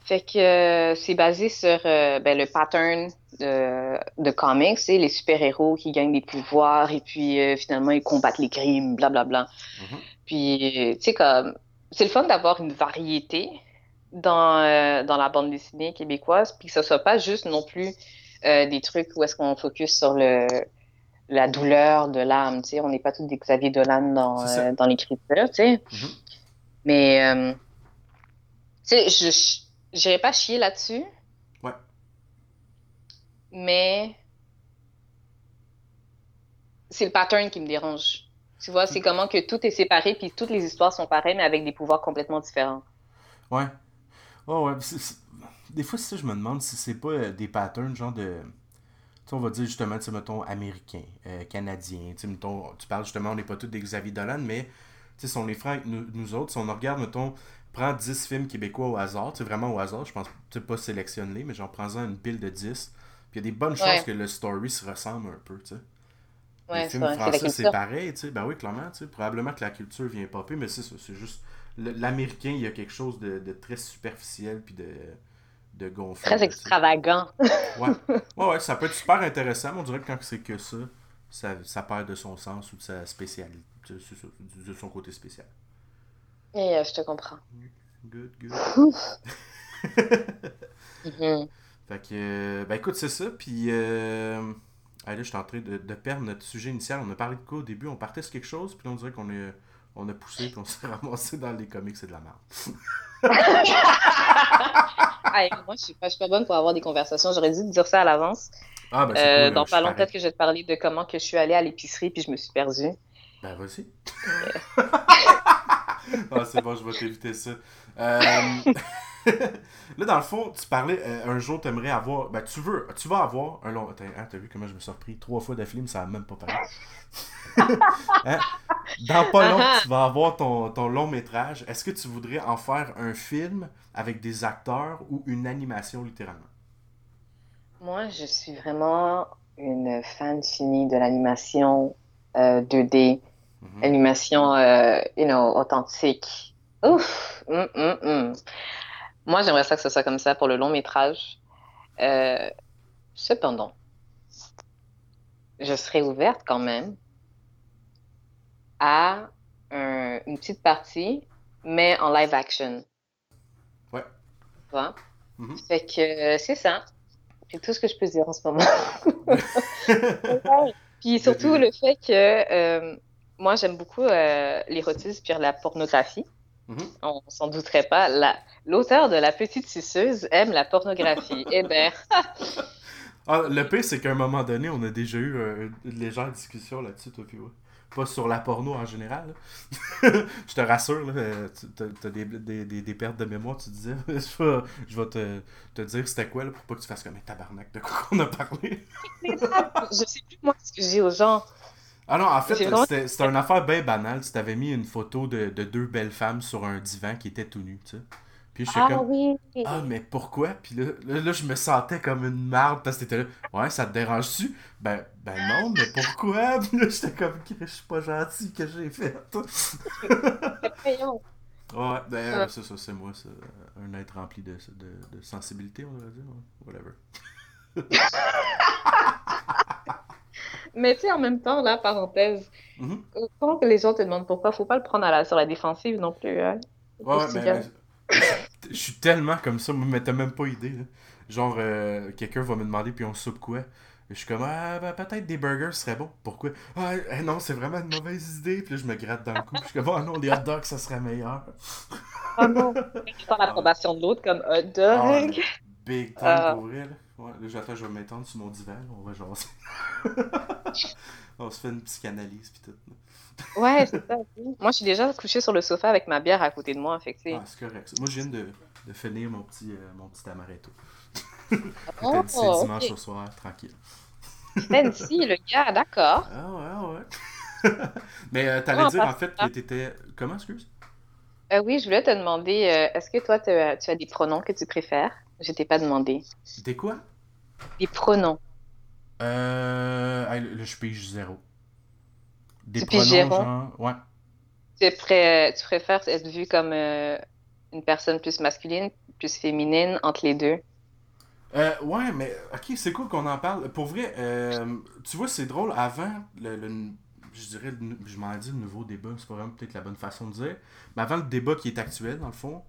B: Fait que c'est basé sur ben, le pattern de, de comics, c'est les super-héros qui gagnent des pouvoirs et puis finalement ils combattent les crimes, blablabla. Bla, bla. Mm-hmm. Puis, tu sais, comme, c'est le fun d'avoir une variété dans, euh, dans la bande dessinée québécoise, puis que ce soit pas juste non plus euh, des trucs où est-ce qu'on focus sur le, la douleur de l'âme, tu sais. On n'est pas tous des Xavier Dolan dans, euh, dans l'écriture, tu sais. Mm-hmm. Mais, tu sais, je n'irai pas chier là-dessus.
A: Ouais.
B: Mais c'est le pattern qui me dérange. Tu vois, c'est comment que tout est séparé, puis toutes les histoires sont pareilles, mais avec des pouvoirs complètement différents.
A: Ouais. Ouais, ouais. Des fois, ça, je me demande si c'est pas euh, des patterns, genre de. on va dire justement, tu mettons, américain, euh, canadien. Mettons, tu parles justement, on n'est pas tous des Xavier Dolan, mais si on est francs nous, nous autres, si on regarde, mettons, prends 10 films québécois au hasard, c'est vraiment au hasard, je pense pas sélectionner, mais genre prends-en une pile de 10. Puis il y a des bonnes chances que le story se ressemble un peu, tu sais. Ouais, les films français, c'est pareil, tu sais. Ben oui, clairement, tu sais. Probablement que la culture vient popper, mais c'est ça. C'est juste. L'américain, il y a quelque chose de, de très superficiel puis de, de gonflé.
B: Très extravagant.
A: ouais. ouais. (laughs) Ouais, ça peut être super intéressant, mais on dirait que quand c'est que ça, ça, ça perd de son sens ou de sa spécialité, de, son côté spécial.
B: Et euh, je te comprends.
A: Good, good. (laughs) (laughs) mm Fait que, euh, ben écoute, c'est ça. Puis, euh, allez, je suis en train de, de, perdre notre sujet initial. On a parlé de quoi au début? On partait sur quelque chose, puis on dirait qu'on est, on a poussé, puis on (laughs) s'est ramassé dans les comics, c'est de la merde. (laughs)
B: moi, je suis, pas, suis pas bonne pour avoir des conversations. J'aurais dû te dire ça à l'avance. Ah, ben, euh, dans pas longtemps, peut-être que je vais te parler de comment que je suis allée à l'épicerie puis je me suis perdue.
A: Ben, vas-y. (laughs) ah, c'est bon, je vais t'éviter ça. Euh... là, dans le fond, tu parlais euh, un jour, tu aimerais avoir. Ben, tu veux, tu vas avoir un long. Attends, hein, t'as vu comment je me suis repris trois fois d'affilée, mais ça n'a même pas parlé. (laughs) Hein? Dans pas long, tu vas avoir ton, ton long métrage. Est-ce que tu voudrais en faire un film avec des acteurs ou une animation littéralement?
B: Moi, je suis vraiment une fan finie de l'animation 2D, euh, mm-hmm. animation, euh, you know, authentique. Ouf! Mm, mm, mm. Moi, j'aimerais ça que ce soit comme ça pour le long métrage. Euh, cependant, je serais ouverte quand même à une petite partie, mais en live action.
A: Ouais.
B: Tu vois? Mm-hmm. Fait que c'est ça. C'est tout ce que je peux dire en ce moment. (laughs) Puis surtout le fait que euh, moi, j'aime beaucoup euh, l'érotisme puis la pornographie. On s'en douterait pas. L'auteur de La Petite Suceuse aime la pornographie. Hébert. (laughs)
A: ah, le pire, c'est qu'à un moment donné, on a déjà eu euh, une légère discussion là-dessus, toi, puis ouais pas sur la porno en général. (laughs) je te rassure, tu as des, des, des, pertes de mémoire, tu disais. (laughs) je vais, te, te, dire c'était quoi là, pour pas que tu fasses comme un tabarnak de quoi qu'on a parlé.
B: je sais plus moi ce que j'ai aux gens.
A: Ah non, en fait, c'était une affaire bien banale. Tu t'avais mis une photo de, de, deux belles femmes sur un divan qui étaient tout nus, tu sais. Puis je suis ah, comme, oui. ah, mais pourquoi? Puis là, là, je me sentais comme une marde parce que t'étais là, ouais, ça te dérange-tu? Ben, ben non, mais pourquoi? (laughs) Puis là, j'étais comme, je suis pas gentil que j'ai fait. (laughs) ouais, ben, ça, ça c'est moi, ça. Un être rempli de, de, de sensibilité, on va dire. Whatever. (laughs)
B: mais tu sais, en même temps, là, parenthèse, mm quand les gens te demandent pourquoi, faut pas le prendre à la, sur la défensive non plus. Hein?
A: Ouais, mais, je suis tellement comme ça, mais t'as même pas idée. Genre, euh, quelqu'un va me demander, puis on soupe quoi? Je suis comme, ah, ben, peut-être des burgers seraient bons. Pourquoi? Ah, eh, non, c'est vraiment une mauvaise idée. Puis là, je me gratte dans le cou. Puis je suis comme, oh non, les hot dogs, ça serait meilleur.
B: Oh non. (laughs) Prends l'approbation de l'autre comme hot dog.
A: Ah, big time ah. pour là. Ouais, là, j'attends, je vais m'étendre sur mon divan. On va jaser. (laughs) on se fait une psychanalyse, puis tout.
B: Ouais, c'est ça. (laughs) Moi, je suis déjà couché sur le sofa avec ma bière à côté de moi, fait
A: Ah, c'est correct. Moi, je viens de, de finir mon petit, euh, mon petit amaretto. (laughs) oh, c'est dimanche au soir, tranquille.
B: Fancy, le gars, d'accord.
A: Ah ouais, ah ouais. Mais euh, t'allais dire en fait que t'étais. Comment, excuse?
B: Euh, oui, je voulais te demander, euh, est-ce que toi, tu as des pronoms que tu préfères? Je t'ai pas demandé.
A: Des quoi?
B: Des pronoms.
A: Euh. Le, je pige zéro.
B: Des pronoms, genre. Ouais. Tu, tu préfères être vu comme euh, une personne plus masculine, plus féminine, entre les deux?
A: Euh, ouais, mais ok, c'est cool qu'on en parle. Pour vrai, euh, tu vois, c'est drôle. Avant, le, je dirais, je m'en dis le nouveau débat, c'est pas vraiment peut-être la bonne façon de dire. Mais avant le débat qui est actuel, dans le fond,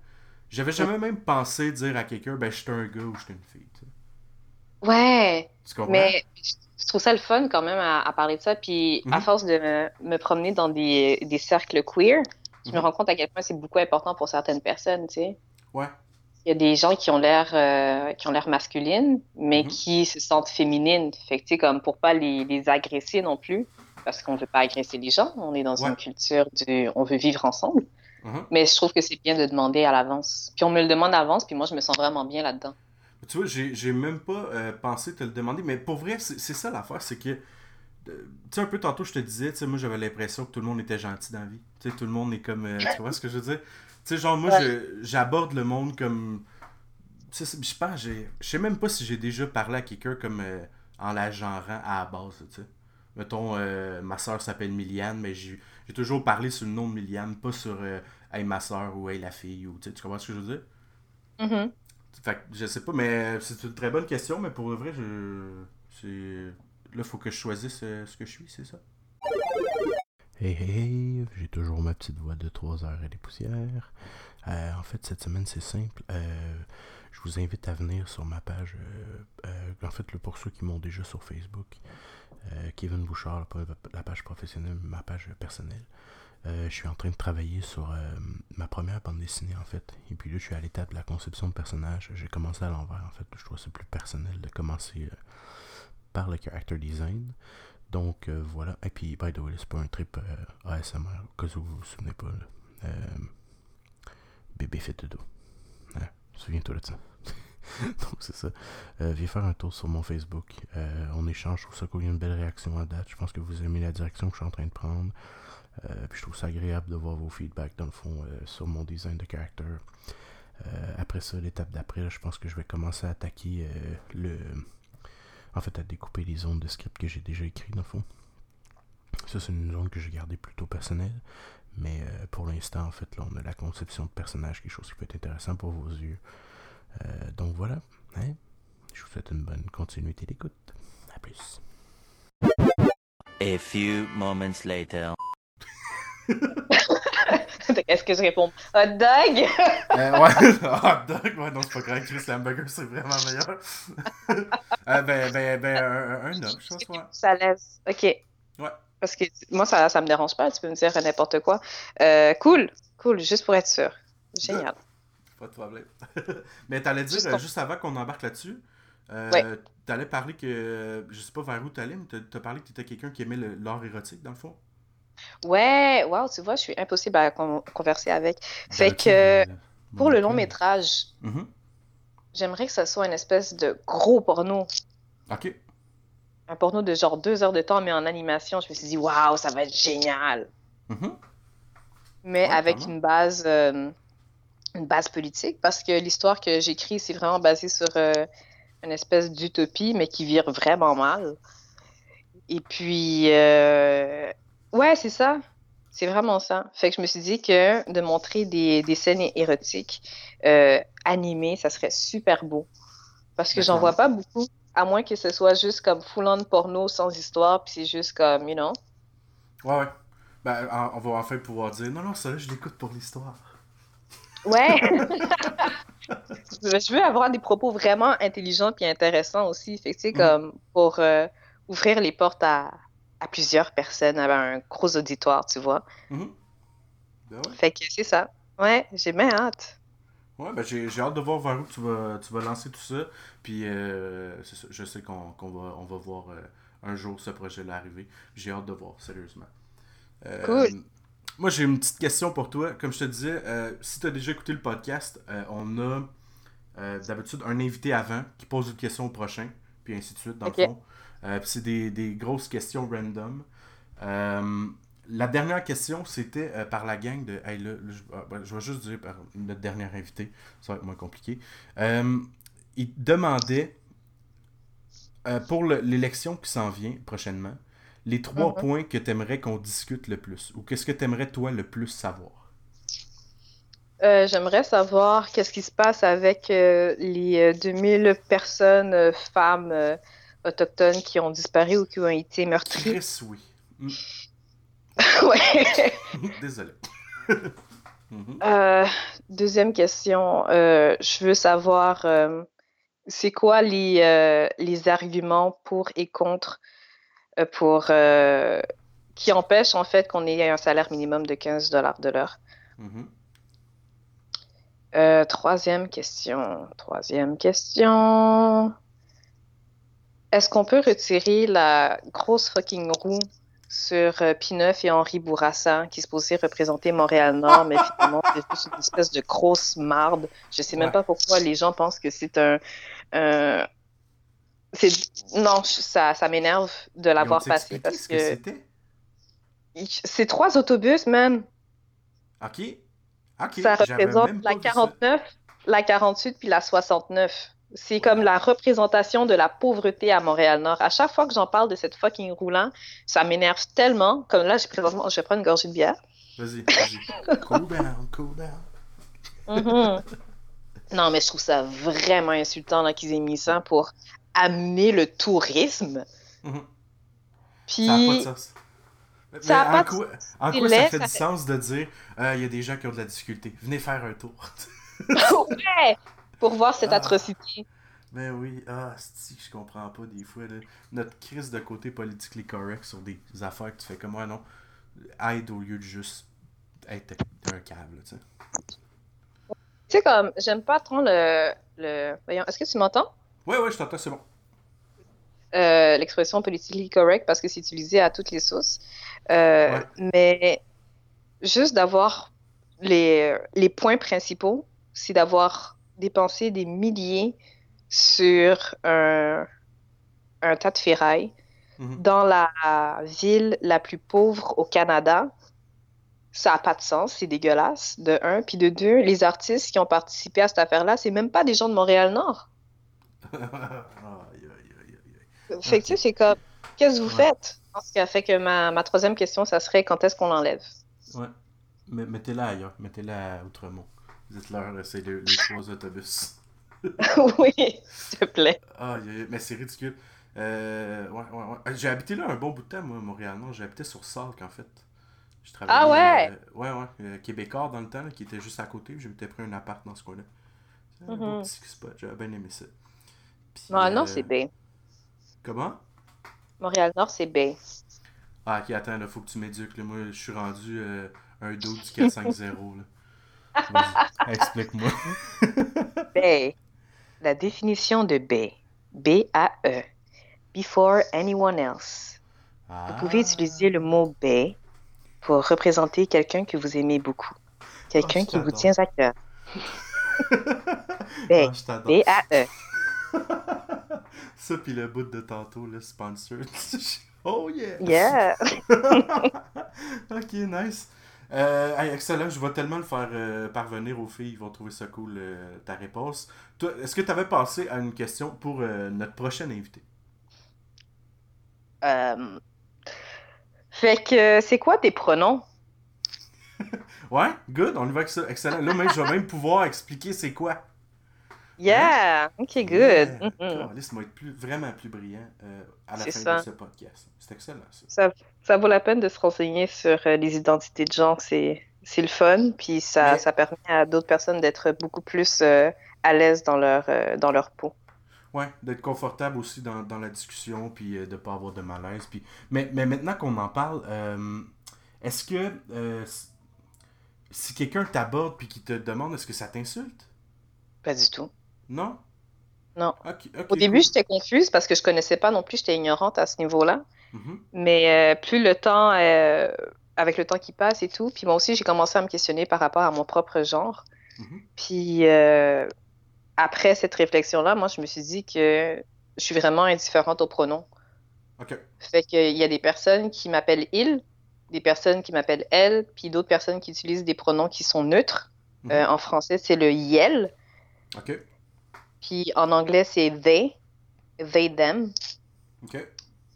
A: j'avais jamais même pensé dire à quelqu'un, ben, je suis un gars ou je suis une fille.
B: Ouais. Mais je trouve ça le fun quand même à, parler de ça. Puis à mhm. force de me, promener dans des, des cercles queer, je me mhm. rends compte à quel point c'est beaucoup important pour certaines personnes, tu sais.
A: Ouais.
B: Il y a des gens qui ont l'air euh, qui ont l'air masculines, mais mhm. qui se sentent féminines. Fait que, tu sais, comme pour pas les, les agresser non plus, parce qu'on veut pas agresser les gens. On est dans une culture du, on veut vivre ensemble. Mais je trouve que c'est bien de demander à l'avance. Puis on me le demande à l'avance, puis moi je me sens vraiment bien là-dedans.
A: Tu vois, j'ai même pas euh, pensé te le demander, mais pour vrai, c'est ça l'affaire, c'est que. Tu sais, un peu tantôt, je te disais, tu sais, moi j'avais l'impression que tout le monde était gentil dans la vie. Tu sais, tout le monde est comme. Euh, tu vois ce que je veux dire? Tu sais, genre, moi, j'aborde le monde comme. Tu sais, je pense, je sais même pas si j'ai déjà parlé à quelqu'un comme euh, en la genrant à la base, tu sais. Mettons, ma soeur s'appelle Miliane, mais j'ai toujours parlé sur le nom de Miliane, pas sur Hey ma soeur ou Hey la fille, ou tu comprends ce que je veux dire?
B: Mm-hmm.
A: Fait je sais pas, mais c'est une très bonne question, mais pour le vrai, je. C'est. Là, faut que je choisisse euh, ce que je suis, c'est ça? Hey, hey, hey, j'ai toujours ma petite voix de 3 heures et des poussières. Euh, en fait, cette semaine, c'est simple. Euh, je vous invite à venir sur ma page. en fait, pour ceux qui m'ont déjà sur Facebook, Kevin Bouchard, la page professionnelle, ma page personnelle. Euh, je suis en train de travailler sur euh, ma première bande dessinée en fait. Et puis là, je suis à l'étape de la conception de personnage. J'ai commencé à l'envers en fait. Je trouve c'est plus personnel de commencer euh, par le character design. Donc voilà. Et puis, by the way, c'est pas un trip ASMR, au cas où vous vous souvenez pas. bébé fait de dos. Hein? Souviens-toi de ça. (laughs) Donc c'est ça. viens faire un tour sur mon Facebook. on échange. Je trouve ça qu'il y a une belle réaction à date. Je pense que vous aimez la direction que je suis en train de prendre. Euh, puis je trouve ça agréable de voir vos feedbacks dans le fond euh, sur mon design de caractère. Euh, après ça, l'étape d'après, je pense que je vais commencer à attaquer le. En fait, à découper les zones de script que j'ai déjà écrit dans le fond. Ça, c'est une zone que j'ai gardée plutôt personnelle. Mais pour l'instant, en fait, là, on a la conception de personnage, quelque chose qui peut être intéressant pour vos yeux. Donc voilà. Hein? Je vous souhaite une bonne continuité d'écoute. A plus.
C: A few moments later. (laughs)
B: Est-ce que je réponds? Hot dog?
A: euh, ouais, (laughs) hot dog, ouais, non, c'est pas correct, Chris Lamburger, c'est vraiment meilleur. (laughs) euh, ben, ben, ben, un, un homme, je pense, ouais.
B: Ça laisse, ok.
A: Ouais.
B: Parce que moi, ça, ça me dérange pas, tu peux me dire n'importe quoi. Euh, cool, cool, juste pour être sûr. Génial.
A: Pas de problème. (laughs) Mais t'allais dire, juste, euh, juste avant qu'on embarque là-dessus, euh, t'allais parler que, je sais pas vers où t'allais, mais t'as parlé que t'étais quelqu'un qui aimait l'art érotique, dans le fond.
B: Ouais, wow, tu vois, je suis impossible à converser avec. Fait que pour le long métrage,
A: mm-hmm.
B: j'aimerais que ça soit une espèce de gros porno.
A: OK.
B: Un porno de genre deux heures de temps, mais en animation. Je me suis dit, waouh, ça va être génial.
A: Mm-hmm.
B: Mais avec une base, euh, une base politique, parce que l'histoire que j'écris, c'est vraiment basé sur euh, une espèce d'utopie, mais qui vire vraiment mal. Et puis, euh, Ouais, c'est ça. C'est vraiment ça. Fait que je me suis dit que de montrer des, des scènes érotiques euh, animées, ça serait super beau. Parce que j'en vois pas beaucoup, à moins que ce soit juste comme full-on porno sans histoire, puis c'est juste comme, you know.
A: Ouais, ouais. Ben, on va enfin pouvoir dire, non, non, ça, je l'écoute pour l'histoire.
B: Ouais. (laughs) je veux avoir des propos vraiment intelligents puis intéressants aussi. Fait que, tu sais, mm. comme pour euh, ouvrir les portes à, à plusieurs personnes, à un gros auditoire, tu vois.
A: Ben
B: fait que c'est ça. Ouais, j'ai bien hâte.
A: Ouais, ben j'ai, hâte de voir vers où tu vas, tu vas lancer tout ça. Puis euh, je sais qu'on, va, on va voir euh, un jour ce projet-là arriver. J'ai hâte de voir, sérieusement.
B: Cool.
A: Moi, j'ai une petite question pour toi. Comme je te disais, si tu as déjà écouté le podcast, on a d'habitude un invité avant qui pose une question au prochain, puis ainsi de suite, dans le fond. Euh, c'est des, grosses questions random. Euh, la dernière question, c'était euh, par la gang de. Hey, là, je, vais juste dire par notre dernier invité, ça va être moins compliqué. il demandait, pour l'élection qui s'en vient prochainement, les trois mhm. points que tu aimerais qu'on discute le plus, ou qu'est-ce que tu aimerais, toi, le plus savoir?
B: J'aimerais savoir qu'est-ce qui se passe avec les 2000 personnes, femmes autochtones qui ont disparu ou qui ont été meurtris.
A: Chris, oui. Mm. (laughs)
B: ouais.
A: Désolé. (laughs)
B: Mhm. euh, deuxième question. Euh, je veux savoir, euh, c'est quoi les, euh, les arguments pour et contre pour qui empêchent en fait qu'on ait un salaire minimum de 15 dollars de l'heure?
A: Mhm.
B: troisième question. Troisième question. Est-ce qu'on peut retirer la grosse fucking roue sur euh, P9 et Henri Bourassa qui se posait représenter Montréal-Nord, mais finalement, c'est juste une espèce de grosse marde? Je sais même pas pourquoi les gens pensent que c'est un, Euh, non, ça, ça m'énerve de l'avoir passé parce
A: que, c'était?
B: C'est trois autobus, man.
A: Ok. Ok.
B: Ça représente la 49, la 48 puis la 69. C'est comme la représentation de la pauvreté à Montréal-Nord. À chaque fois que j'en parle de cette fucking roulant, ça m'énerve tellement. Comme là, je, présentement, je vais prendre une gorgée de bière.
A: Vas-y, vas-y. cool down, cool down.
B: Mm-hmm. Non, mais je trouve ça vraiment insultant qu'ils aient mis ça pour amener le tourisme.
A: Mm-hmm. Puis... Ça n'a pas de sens. Ça a en, quoi, en quoi ça fait du sens de dire euh, il y a des gens qui ont de la difficulté? Venez faire un tour. (laughs) (laughs)
B: ouais pour voir cette ah. atrocité.
A: Ben oui, ah, si je comprends pas des fois. notre crise de côté politically correct sur des affaires que tu fais comme moi, non, aide au lieu de juste être un câble, tu sais.
B: Tu sais, comme, j'aime pas trop le. le... Voyons, est-ce que tu m'entends?
A: Oui, oui, je t'entends, c'est bon.
B: Euh, l'expression politically correct parce que c'est utilisé à toutes les sauces. Euh, mais juste d'avoir les, les points principaux, c'est d'avoir dépenser des milliers sur un, un tas de ferraille mhm. dans la ville la plus pauvre au Canada. Ça n'a pas de sens, c'est dégueulasse, de un. Puis de deux, les artistes qui ont participé à cette affaire-là, c'est même pas des gens de Montréal-Nord. (laughs) (laughs) fait que c'est comme, qu'est-ce que vous faites? Ce qui a fait que ma, ma troisième question, ça serait quand est-ce qu'on l'enlève?
A: Ouais. Mettez-la ailleurs, mettez-la autrement. Dites-leur, c'est les, les (laughs) trois autobus. (laughs)
B: oui, s'il te plaît.
A: Ah, mais c'est ridicule. Euh, ouais, ouais, ouais. J'ai habité là un bon bout de temps, moi, Montréal. Non, j'habitais sur Salk, en fait.
B: Je ah ouais?
A: Euh, ouais, ouais. Euh, Québécois dans le temps, qui était juste à côté. J'ai pris un appart dans ce coin-là. C'est un beau mhm. petit spot. J'avais bien aimé ça.
B: Montréal-Nord, c'est B.
A: Comment?
B: Montréal-Nord, c'est B.
A: Ah, ok, attends, il faut que tu m'éduques. Moi, je suis rendu un dos du 4-5-0. Explique-moi. (laughs)
B: B. La définition de B. B-A-E. Before anyone else. Vous pouvez ah. utiliser le mot B pour représenter quelqu'un que vous aimez beaucoup. Quelqu'un oh, qui vous tient à cœur. (laughs) B. Oh, B-A-E. (laughs)
A: Ça, puis le bout de tantôt, le sponsor. (laughs) oh yeah!
B: Yeah! (laughs)
A: ok, nice. Euh, excellent, je vais tellement le faire euh, parvenir aux filles, ils vont trouver ça cool, euh, ta réponse. Est-ce que tu avais pensé à une question pour notre prochaine invité?
B: Fait que c'est quoi tes pronoms? (laughs)
A: ouais, good, on y va avec ça. Excellent. Là, même, je vais même pouvoir expliquer c'est quoi.
B: Yeah, ok, good. Yeah.
A: Mm être plus, vraiment plus brillant à la fin de ce podcast. C'est excellent, ça.
B: ça ça vaut la peine de se renseigner sur euh, les identités de genre. C'est, le fun, puis ça, ça permet à d'autres personnes d'être beaucoup plus euh, à l'aise dans leur, euh, dans leur peau.
A: Oui, d'être confortable aussi dans, dans, la discussion, puis de ne pas avoir de malaise. Puis... Mais, mais maintenant qu'on en parle, est-ce que si quelqu'un t'aborde puis qui te demande, est-ce que ça t'insulte?
B: Pas du tout.
A: Non?
B: Non. Au début, j'étais confuse parce que je connaissais pas non plus, j'étais ignorante à ce niveau-là. Mm-hmm. Mais euh, plus le temps, euh, avec le temps qui passe et tout, puis moi aussi, j'ai commencé à me questionner par rapport à mon propre genre. Mm-hmm. Puis euh, après cette réflexion-là, moi, je me suis dit que je suis vraiment indifférente aux pronoms.
A: OK.
B: Fait qu'il y a des personnes qui m'appellent il, des personnes qui m'appellent elle, puis d'autres personnes qui utilisent des pronoms qui sont neutres. Mm-hmm. en français, c'est le yel.
A: OK.
B: Puis en anglais, c'est they, they, them.
A: OK.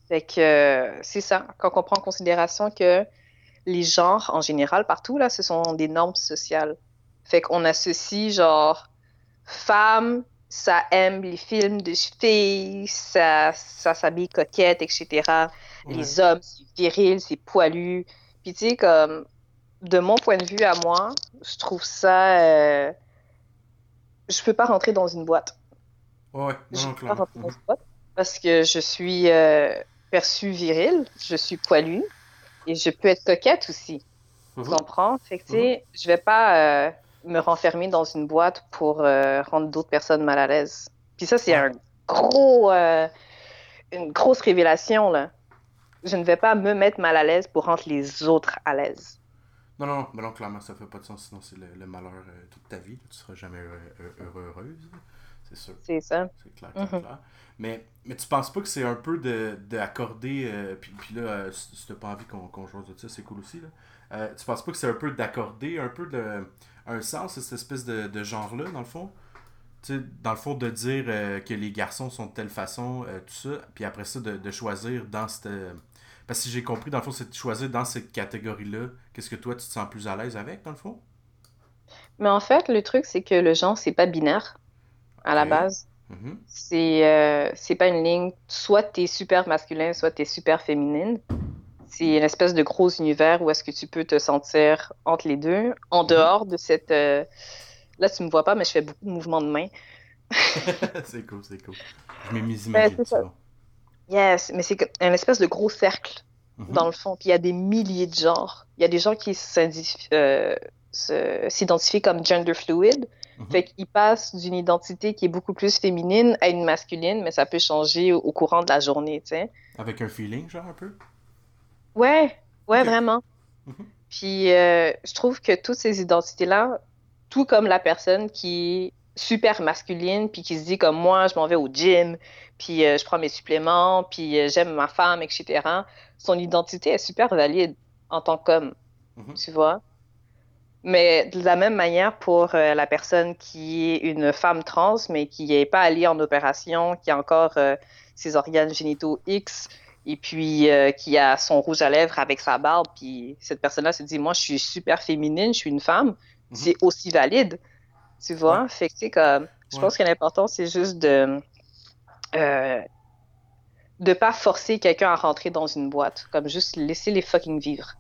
B: Fait que c'est ça, quand on prend en considération que les genres, en général, partout, là, ce sont des normes sociales. Fait qu'on associe, genre, femme, ça aime les films de filles, ça, ça s'habille coquette, etc. Les hommes, c'est viril, c'est poilu. Puis, tu sais, comme, de mon point de vue à moi, je trouve ça. Euh... Je peux pas rentrer dans une boîte.
A: Ouais, non, je peux pas rentrer
B: dans une boîte parce que je suis. Euh perçu viril, je suis poilue et je peux être coquette aussi. Tu mhm. comprends? Fait que, tu sais, je vais pas euh, me renfermer dans une boîte pour euh, rendre d'autres personnes mal à l'aise. Puis ça, c'est un gros, une grosse révélation, là. Je ne vais pas me mettre mal à l'aise pour rendre les autres à l'aise.
A: Non, non, mais non, clairement, ça fait pas de sens, sinon c'est le, malheur toute ta vie. Tu seras jamais heureuse. C'est sûr.
B: C'est ça.
A: C'est clair, clair, clair. Mais, mais tu penses pas que c'est un peu d'accorder, de, puis, puis là, si t'as pas envie qu'on qu chose de ça, c'est cool aussi, là. tu penses pas que c'est un peu d'accorder un peu de, un sens à cette espèce de, de genre-là, dans le fond? Tu sais, dans le fond, de dire que les garçons sont de telle façon, tout ça, puis après ça, de, de choisir dans cette parce que si j'ai compris, dans le fond, c'est de choisir dans cette catégorie-là, qu'est-ce que toi, tu te sens plus à l'aise avec, dans le fond?
B: Mais en fait, le truc, c'est que le genre, c'est pas binaire, à la base. Mm-hmm. C'est euh, pas une ligne, soit tu es super masculin, soit tu es super féminine. C'est une espèce de gros univers où est-ce que tu peux te sentir entre les deux, en mm-hmm. dehors de cette... Euh, là, tu me vois pas, mais je fais beaucoup de mouvements de main. (laughs)
A: c'est cool, c'est cool. Je mis ben,
B: Yes, mais c'est un espèce de gros cercle, mhm. dans le fond. Puis il y a des milliers de genres. Il y a des gens qui euh, s'identifient comme gender fluid. Mhm. Fait qu'ils passent d'une identité qui est beaucoup plus féminine à une masculine, mais ça peut changer au, courant de la journée, tu sais.
A: Avec un feeling, genre, un peu?
B: Ouais, ouais, vraiment. Mhm. Puis euh, je trouve que toutes ces identités-là, tout comme la personne qui super masculine, puis qui se dit comme moi, je m'en vais au gym, puis euh, je prends mes suppléments, puis euh, j'aime ma femme, etc. Son identité est super valide en tant qu'homme, mhm. tu vois. Mais de la même manière pour euh, la personne qui est une femme trans, mais qui n'est pas allée en opération, qui a encore ses organes génitaux X, et puis qui a son rouge à lèvres avec sa barbe, puis cette personne-là se dit, moi, je suis super féminine, je suis une femme, mhm. c'est aussi valide. Tu vois? Fait que, comme, je pense que l'important, c'est juste de euh, de pas forcer quelqu'un à rentrer dans une boîte. Comme juste laisser les fucking vivre.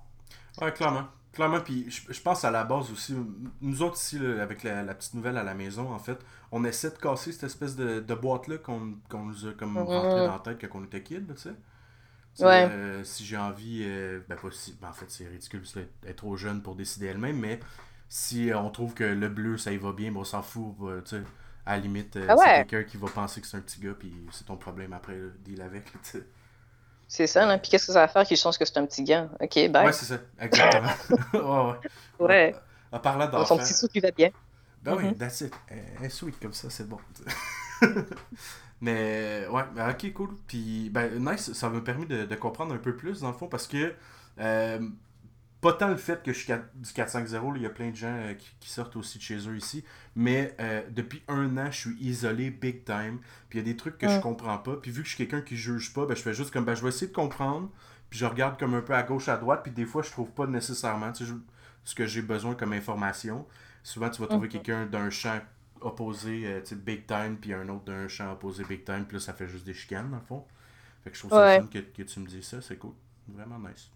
A: Ouais, clairement. Clairement, puis je, pense à la base aussi, nous autres ici, avec la, petite nouvelle à la maison, en fait, on essaie de casser cette espèce de, boîte-là qu'on nous a comme mm-hmm. rentré dans la tête quand on était kid, tu sais. Ouais. Euh, si j'ai envie, euh, ben pas si, ben, en fait c'est ridicule d'être trop jeune pour décider elle-même, mais si on trouve que le bleu ça y va bien, ben, on s'en fout, tu sais. À la limite, euh, ah c'est quelqu'un qui va penser que c'est un petit gars, puis c'est ton problème après, de deal avec.
B: C'est ça, là. Puis qu'est-ce que ça va faire qu'il change que c'est un petit gars? Ok, bye.
A: Ouais, c'est ça, exactement. (laughs) (laughs) ouais, ouais.
B: ouais.
A: En, parlant d'enfant.
B: Son petit sou qui va bien.
A: Ben oui, mm-hmm. that's it. Un sweet comme ça, c'est bon. (laughs) mais ouais, ok, cool. Puis, ben, nice, ça m'a permis de, de, comprendre un peu plus, dans le fond, parce que. Euh, pas tant le fait que je suis du 4-5-0, il y a plein de gens euh, qui, sortent aussi de chez eux ici, mais euh, depuis un an, je suis isolé big time, puis il y a des trucs que je comprends pas, puis vu que je suis quelqu'un qui juge pas, ben, je fais juste comme, ben, je vais essayer de comprendre, puis je regarde comme un peu à gauche, à droite, puis des fois, je trouve pas nécessairement ce que j'ai besoin comme information. Souvent, tu vas trouver quelqu'un d'un champ opposé, euh, big time, puis un autre d'un champ opposé big time, puis là, ça fait juste des chicanes, dans le fond. Fait que je trouve ça fun que, que tu me dis ça, c'est cool. Vraiment nice.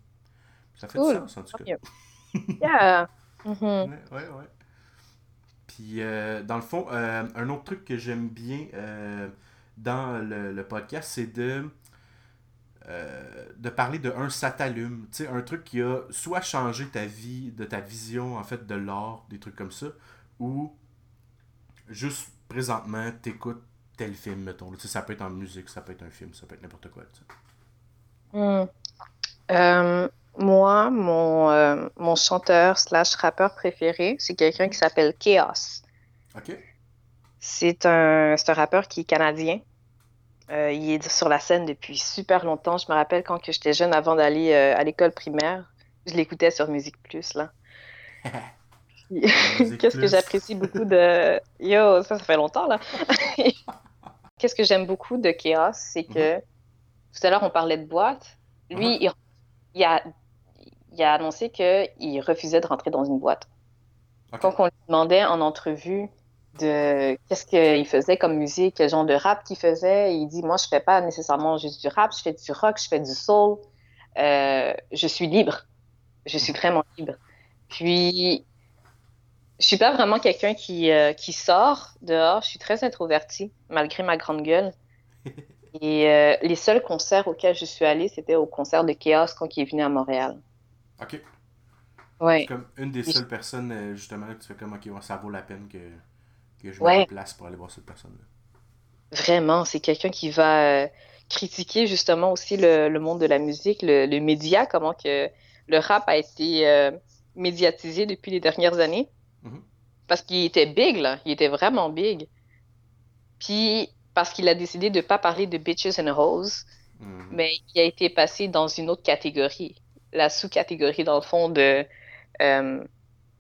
A: Ça fait du sens, en tout cas.
B: yeah. (laughs)
A: Mm-hmm. ouais, ouais, ouais. Puis, euh, dans le fond, euh, un autre truc que j'aime bien euh, dans le, le podcast, c'est de, de parler de un ça t'allume. Tu sais, un truc qui a soit changé ta vie, de ta vision, en fait, de l'art, des trucs comme ça, ou juste présentement, t'écoutes tel film, mettons. Tu sais, ça peut être en musique, ça peut être un film, ça peut être n'importe quoi. Tu
B: sais. Moi, mon, euh, mon chanteur slash rappeur préféré, c'est quelqu'un qui s'appelle Chaos.
A: OK.
B: C'est un, un rappeur qui est canadien. Euh, il est sur la scène depuis super longtemps. Je me rappelle quand j'étais jeune, avant d'aller euh, à l'école primaire, je l'écoutais sur Musique Plus, là. (laughs) Qu'est-ce que j'apprécie beaucoup de... (laughs) Yo, ça, ça fait longtemps, là. (laughs) Qu'est-ce que j'aime beaucoup de Chaos, c'est que... Mhm. Tout à l'heure, on parlait de boîte. Lui, il, il a il a annoncé qu'il refusait de rentrer dans une boîte. Quand on lui demandait en entrevue de qu'est-ce qu'il faisait comme musique, quel genre de rap qu'il faisait, il dit Moi, je fais pas nécessairement juste du rap, je fais du rock, je fais du soul. Euh, je suis libre. Je suis vraiment libre. Puis, je suis pas vraiment quelqu'un qui, euh, qui sort dehors. Je suis très introvertie, malgré ma grande gueule. (laughs) Et euh, les seuls concerts auxquels je suis allée, c'était au concert de Chaos quand il est venu à Montréal.
A: Ok.
B: Ouais.
A: Comme une des seules personnes, euh, justement, que tu fais comme, ok, ça vaut la peine que, que je me déplace pour aller voir cette personne-là.
B: Vraiment, c'est quelqu'un qui va euh, critiquer justement aussi le, le, monde de la musique, le, le, média, comment que le rap a été euh, médiatisé depuis les dernières années. Mm-hmm. Parce qu'il était big, là. Il était vraiment big. Puis, parce qu'il a décidé de ne pas parler de bitches and hoes, mhm. mais il a été passé dans une autre catégorie. La sous-catégorie, dans le fond, de. Euh,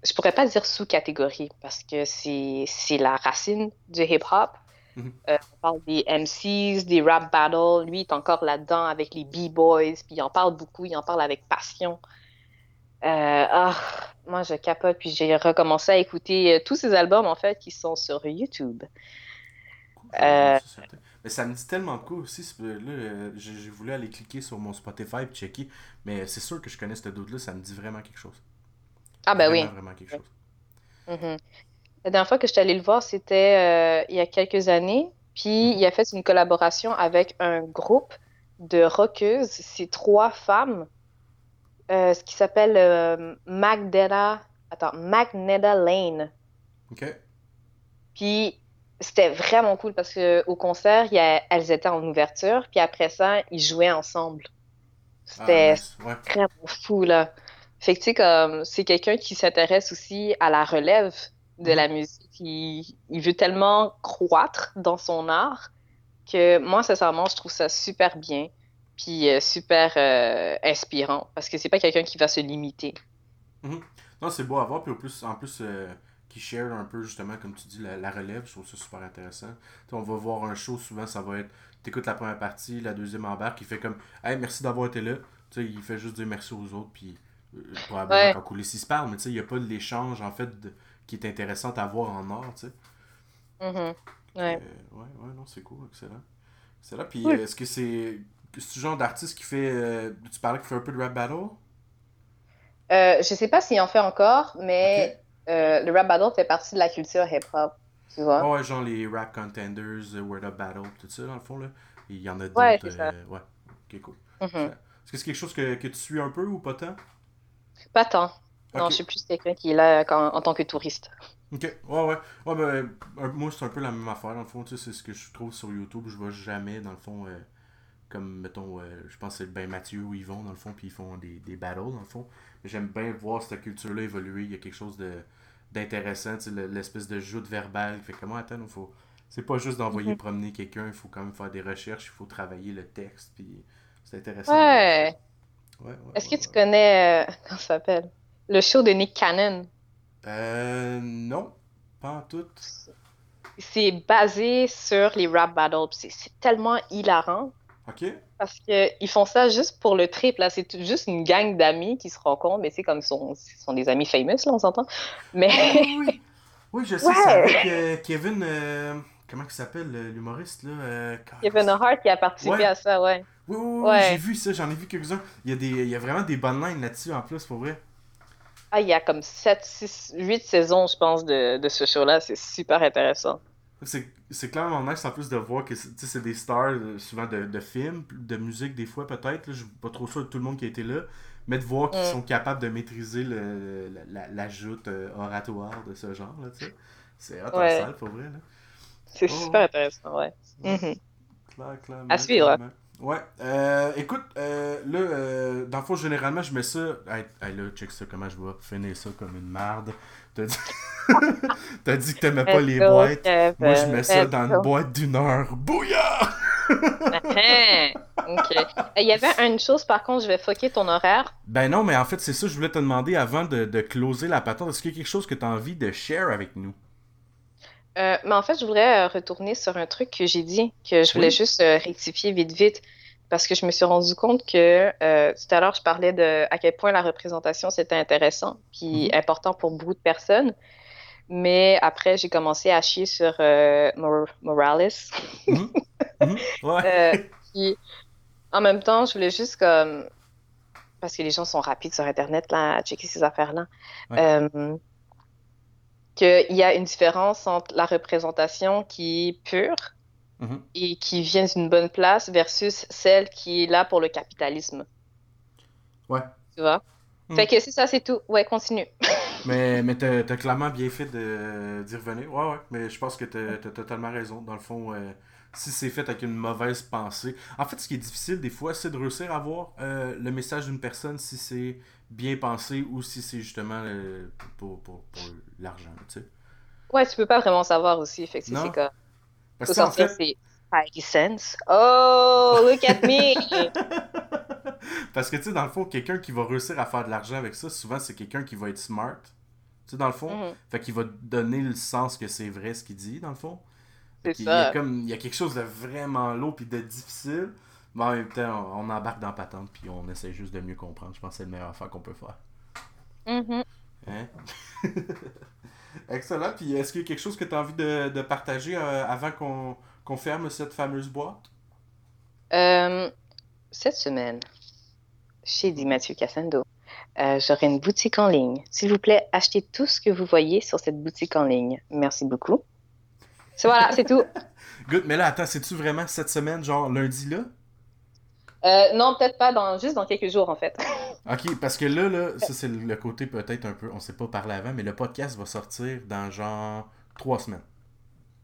B: je pourrais pas dire sous-catégorie parce que c'est la racine du hip-hop. Mhm. Euh, on parle des MCs, des rap battles. Lui, il est encore là-dedans avec les B-boys. Puis il en parle beaucoup, il en parle avec passion. Euh, ah, moi, je capote. Puis j'ai recommencé à écouter tous ces albums, en fait, qui sont sur YouTube.
A: Euh, mais ça me dit tellement cool aussi. Là, euh, j'ai voulu aller cliquer sur mon Spotify et checker. Mais c'est sûr que je connais ce doute-là. Ça me dit vraiment quelque chose.
B: Ah, ben oui. Vraiment quelque chose. Mm-hmm. La dernière fois que je suis allée le voir, c'était euh, il y a quelques années. Puis mm-hmm. il a fait une collaboration avec un groupe de rockeuses. C'est trois femmes. ce qui s'appelle Magdetta. Attends, Magneta Lane.
A: OK.
B: Puis c'était vraiment cool parce qu'au concert, elles étaient en ouverture, puis après ça, ils jouaient ensemble. C'était ah, vraiment fou, là. Fait que, tu sais, comme, c'est quelqu'un qui s'intéresse aussi à la relève de la musique. Il, il, veut tellement croître dans son art que moi, sincèrement, je trouve ça super bien, puis euh, super euh, inspirant, parce que c'est pas quelqu'un qui va se limiter.
A: Mm-hmm. Non, c'est beau à voir, puis en plus, en plus euh, qui share un peu justement, comme tu dis, la, relève. Je trouve ça super intéressant. on va voir un show, souvent ça va être t'écoutes la première partie, la deuxième embarque, il fait comme Hey, merci d'avoir été là. sais il fait juste dire merci aux autres, puis euh, probablement quand couler s'il se parle, mais il n'y a pas de l'échange en fait qui est intéressant à voir en art. tu sais.
B: Mm-hmm. ouais.
A: Euh, ouais, ouais, non, c'est cool, excellent. Excellent. Puis est-ce que c'est. ce genre d'artiste qui fait. Euh, tu parlais qu'il fait un peu de rap battle?
B: Euh, je sais pas s'il en fait encore, mais euh, le rap battle fait partie de la culture hip-hop, tu vois.
A: ouais, genre les rap contenders, euh, Word Up Battle, tout ça, dans le fond, là. Il y en a d'autres. Ouais, euh, ouais, ok, cool. Mm-hmm. Est-ce que c'est quelque chose que, que, tu suis un peu ou pas tant?
B: Pas tant. Non, je suis plus quelqu'un qui est là en tant que touriste.
A: Ok, ouais, ouais. ouais ben, moi, c'est un peu la même affaire, dans le fond, tu sais, c'est ce que je trouve sur YouTube. Je vois jamais, dans le fond, comme, mettons, je pense que c'est Ben Mathieu ou Yvon, dans le fond, puis ils font des, des battles, dans le fond. J'aime bien voir cette culture-là évoluer. Il y a quelque chose de d'intéressant, l'espèce de joute verbal. Fait comment attends, il faut. C'est pas juste d'envoyer mhm. promener quelqu'un, il faut quand même faire des recherches, il faut travailler le texte, puis c'est intéressant.
B: Ouais. ouais, Est-ce que tu connais, euh, (laughs) comment ça s'appelle, le show de Nick Cannon?
A: Euh, non, pas en tout.
B: C'est basé sur les rap battles, c'est tellement hilarant.
A: OK.
B: Parce qu'ils font ça juste pour le trip, là. C'est juste une gang d'amis qui se rencontrent, mais c'est comme ils sont, sont des amis famous, là, on s'entend. Mais.
A: Oui, oui. je sais, c'est avec euh, Kevin. Euh, comment il s'appelle, l'humoriste, là euh,
B: Kevin Hart qui a participé à ça, ouais.
A: Oui, oui, oui, j'ai vu ça, j'en ai vu quelques-uns. Il y, a des, il y a vraiment des bonnes lines là-dessus, en plus, pour vrai.
B: Ah, il y a comme 7, 6, 8 saisons, je pense, de, de ce show-là. C'est super intéressant.
A: C'est clairement nice en plus de voir que c'est des stars euh, souvent de, de, films, de musique des fois peut-être. Je suis pas trop sûr de tout le monde qui a été là. Mais de voir qu'ils mm. sont capables de maîtriser le, la, la joute euh, oratoire de ce genre. là C'est hot ouais. salle, pour vrai.
B: C'est oh, super intéressant, ouais.
A: Mm-hmm. Claire, clairement,
B: à suivre.
A: Ouais. Euh, écoute, euh, là, euh, dans le fond, généralement, je mets ça. Hey, là, check ça, comment je vais finir ça comme une marde. T'as dit... (laughs) T'as dit que t'aimais pas les boîtes. Moi, je mets ça dans une boîte d'une heure. Bouillard!
B: ok. Il y avait une chose, par contre, je vais foquer ton horaire.
A: Ben non, mais en fait, c'est ça, je voulais te demander avant de, de closer la patente. Est-ce qu'il y a quelque chose que tu as envie de share avec nous?
B: Euh, mais en fait, je voudrais euh, retourner sur un truc que j'ai dit, que je voulais juste euh, rectifier vite, vite, parce que je me suis rendu compte que tout à l'heure, je parlais de à quel point la représentation, c'était intéressant, puis mm-hmm. important pour beaucoup de personnes. Mais après, j'ai commencé à chier sur Morales. Mm-hmm. Mm-hmm. (laughs) en même temps, je voulais juste comme. Parce que les gens sont rapides sur Internet là, à checker ces affaires-là qu'il y a une différence entre la représentation qui est pure mhm. et qui vient d'une bonne place versus celle qui est là pour le capitalisme.
A: Ouais.
B: Tu vois? Mhm. Fait que c'est ça, c'est tout. Ouais, continue. (laughs)
A: mais mais t'as as clairement bien fait d'y revenir. Ouais, ouais. Mais je pense que t'as as totalement raison. Dans le fond, euh, si c'est fait avec une mauvaise pensée. En fait, ce qui est difficile des fois, c'est de réussir à voir euh, le message d'une personne si c'est bien pensé ou si c'est justement euh, pour, pour, pour l'argent, tu sais.
B: Ouais, tu peux pas vraiment savoir aussi, fait que c'est comme... Parce que en fait... c'est. Oh, look at me! (laughs)
A: Parce que, tu sais, dans le fond, quelqu'un qui va réussir à faire de l'argent avec ça, souvent, c'est quelqu'un qui va être smart. Tu sais, dans le fond. Mm-hmm. Fait qu'il va donner le sens que c'est vrai ce qu'il dit, dans le fond. C'est ça. Il y, a comme, il y a quelque chose de vraiment lourd puis de difficile. Mais en même temps, on, embarque dans patente puis on essaie juste de mieux comprendre. Je pense que c'est le meilleur affaire qu'on peut faire.
B: Mm-hmm.
A: Hein? (laughs) Excellent. Puis est-ce qu'il y a quelque chose que tu as envie de, de partager euh, avant qu'on ferme cette fameuse boîte?
B: Euh, cette semaine, chez Di Mathieu Cassando, euh, j'aurai une boutique en ligne. S'il vous plaît, achetez tout ce que vous voyez sur cette boutique en ligne. Merci beaucoup. Voilà, c'est tout. (laughs)
A: Good, mais là, attends, c'est-tu vraiment cette semaine, genre lundi là?
B: Euh, non, peut-être pas, dans, juste dans quelques jours en fait. (laughs)
A: ok, parce que là, là ça c'est le côté peut-être un peu, on sait pas parler avant, mais le podcast va sortir dans genre trois semaines.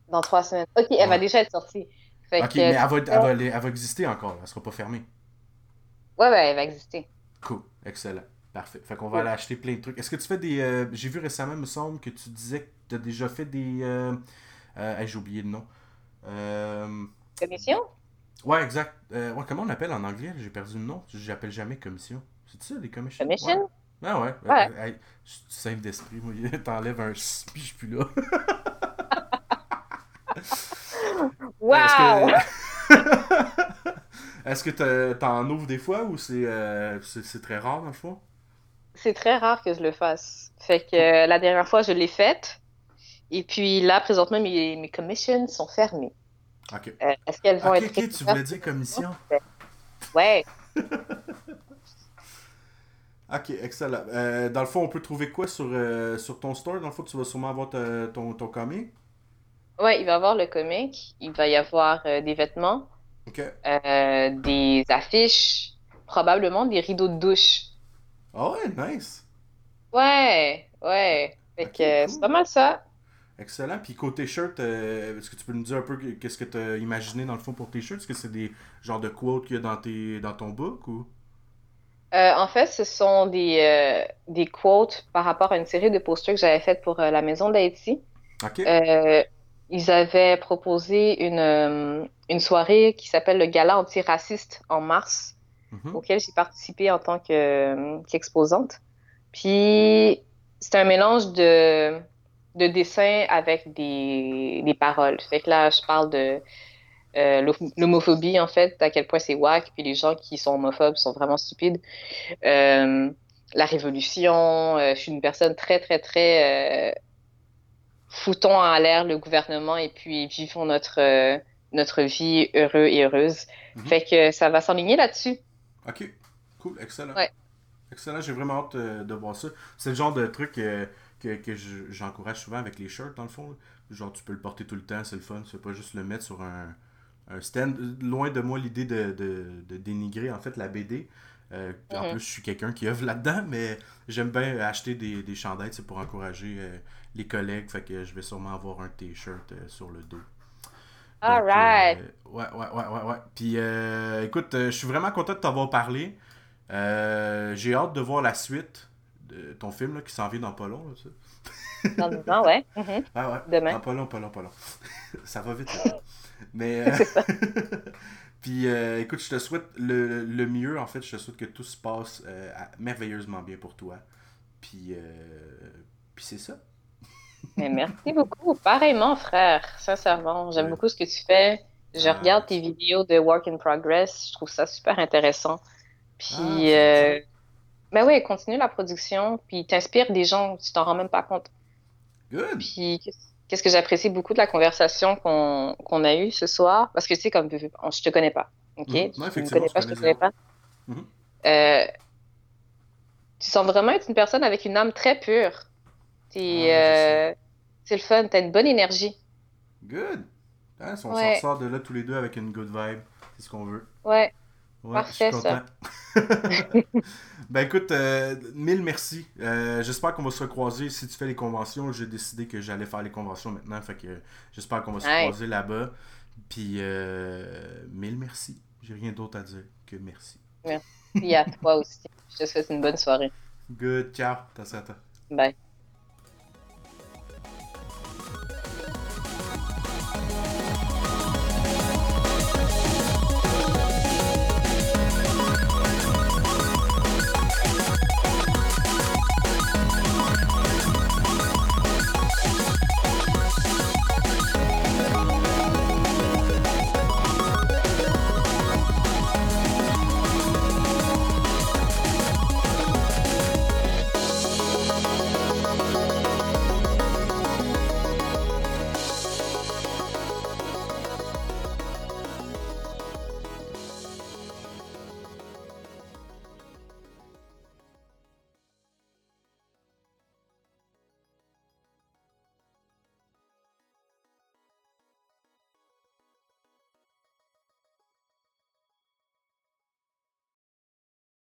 B: Dans trois semaines. Ok, elle va déjà être sortie.
A: ok, mais elle va, elle, va, exister encore, elle sera pas fermée.
B: Ouais, ouais, elle va exister.
A: Cool, excellent. Parfait. Fait qu'on va aller acheter plein de trucs. Est-ce que tu fais des. Euh, j'ai vu récemment, me semble, que tu disais que tu as déjà fait des. Euh... euh j'ai oublié le nom.
B: Commission?
A: Ouais, exact. Euh, ouais, comment on appelle en anglais? J'ai perdu le nom. J'appelle jamais commission. C'est ça, les commissions?
B: Commission?
A: Ah ouais. ouais. je suis simple d'esprit. Moi, (laughs) t'enlèves un puis je suis plus là. (laughs)
B: wow
A: Est-ce que (laughs) t'en ouvres des fois ou euh, c'est très rare dans le fond?
B: C'est très rare que je le fasse. Fait que euh, la dernière fois, je l'ai faite. Et puis là, présentement, mes, mes commissions sont fermées. Euh, est-ce qu'elles vont être.
A: Ok, tu voulais dire commission?
B: Ouais. (laughs)
A: ok, excellent. dans le fond, on peut trouver quoi sur, sur ton store? Dans le fond, tu vas sûrement avoir ton, ton comic?
B: Ouais, il va y avoir le comic. Il va y avoir des vêtements. Euh, des affiches, probablement des rideaux de douche.
A: Ah ouais, nice.
B: Ouais, ouais. Fait que c'est pas mal ça.
A: Excellent. Puis côté shirt, euh, est-ce que tu peux nous dire un peu qu'est-ce que tu as imaginé dans le fond pour tes shirts? Est-ce que c'est des genres de quotes qu'il y a dans, tes, dans ton book ou?
B: Euh, en fait, ce sont des, des quotes par rapport à une série de posters que j'avais faites pour la Maison d'Haïti.
A: OK
B: ils avaient proposé une, euh, une soirée qui s'appelle le Gala antiraciste en mars, mhm. auquel j'ai participé en tant euh, qu'exposante. Puis, c'est un mélange de, de dessins avec des, des paroles. Fait que là, je parle de euh, l'homophobie, en fait, à quel point c'est wack, puis les gens qui sont homophobes sont vraiment stupides. la révolution, je suis une personne très, très, très foutons en l'air le gouvernement et puis vivons notre, euh, notre vie heureux et heureuse. Mhm. Fait que ça va s'enligner là-dessus.
A: Ok, cool, excellent. Excellent, j'ai vraiment hâte euh, de voir ça. C'est le genre de truc euh, que, que j'encourage souvent avec les shirts, dans le fond. Genre, tu peux le porter tout le temps, c'est le fun. C'est pas juste le mettre sur un, un stand. Loin de moi l'idée de, de, de, dénigrer en fait la BD. En mhm. plus, je suis quelqu'un qui œuvre là-dedans, mais j'aime bien acheter des, des chandails pour encourager les collègues. Fait que je vais sûrement avoir un t-shirt euh, sur le dos.
B: Alright.
A: Euh, ouais, ouais, ouais, ouais, ouais. Puis euh, écoute, je suis vraiment content de t'avoir parlé. J'ai hâte de voir la suite de ton film là, qui s'en vient dans pas long.
B: Là, dans le temps, ouais. Mm-hmm. (laughs)
A: Ah ouais.
B: Demain.
A: Dans pas long, pas long, pas long. (laughs) ça va vite. (laughs) Mais. Puis écoute, je te souhaite le, le, mieux. En fait, je te souhaite que tout se passe merveilleusement bien pour toi. Puis, puis c'est ça
B: merci beaucoup. Pareillement, frère. Sincèrement, j'aime beaucoup ce que tu fais. Je ah, regarde tes vidéos de work in progress. Je trouve ça super intéressant. Puis, ah, euh, ben oui, continue la production. Puis, t'inspires des gens, tu t'en rends même pas compte.
A: Good.
B: Puis, qu'est-ce que j'apprécie beaucoup de la conversation qu'on a eue ce soir? Parce que, tu sais, comme je te connais pas. OK?
A: Mm-hmm. tu me connais pas, je te connais pas.
B: Mm-hmm. Euh, tu sens vraiment être une personne avec une âme très pure. Ah, euh, c'est le fun, t'as une bonne énergie.
A: Good. Hein, on s'en sort de là tous les deux avec une good vibe, c'est ce qu'on veut.
B: Ouais. Parfait, ça. (laughs)
A: ben écoute, euh, mille merci. Euh, j'espère qu'on va se recroiser si tu fais les conventions. J'ai décidé que j'allais faire les conventions maintenant, fait que j'espère qu'on va se croiser là-bas. Puis mille merci. J'ai rien d'autre à dire que merci.
B: Merci à toi aussi. Je te souhaite une bonne soirée.
A: Good, ciao.
B: Bye.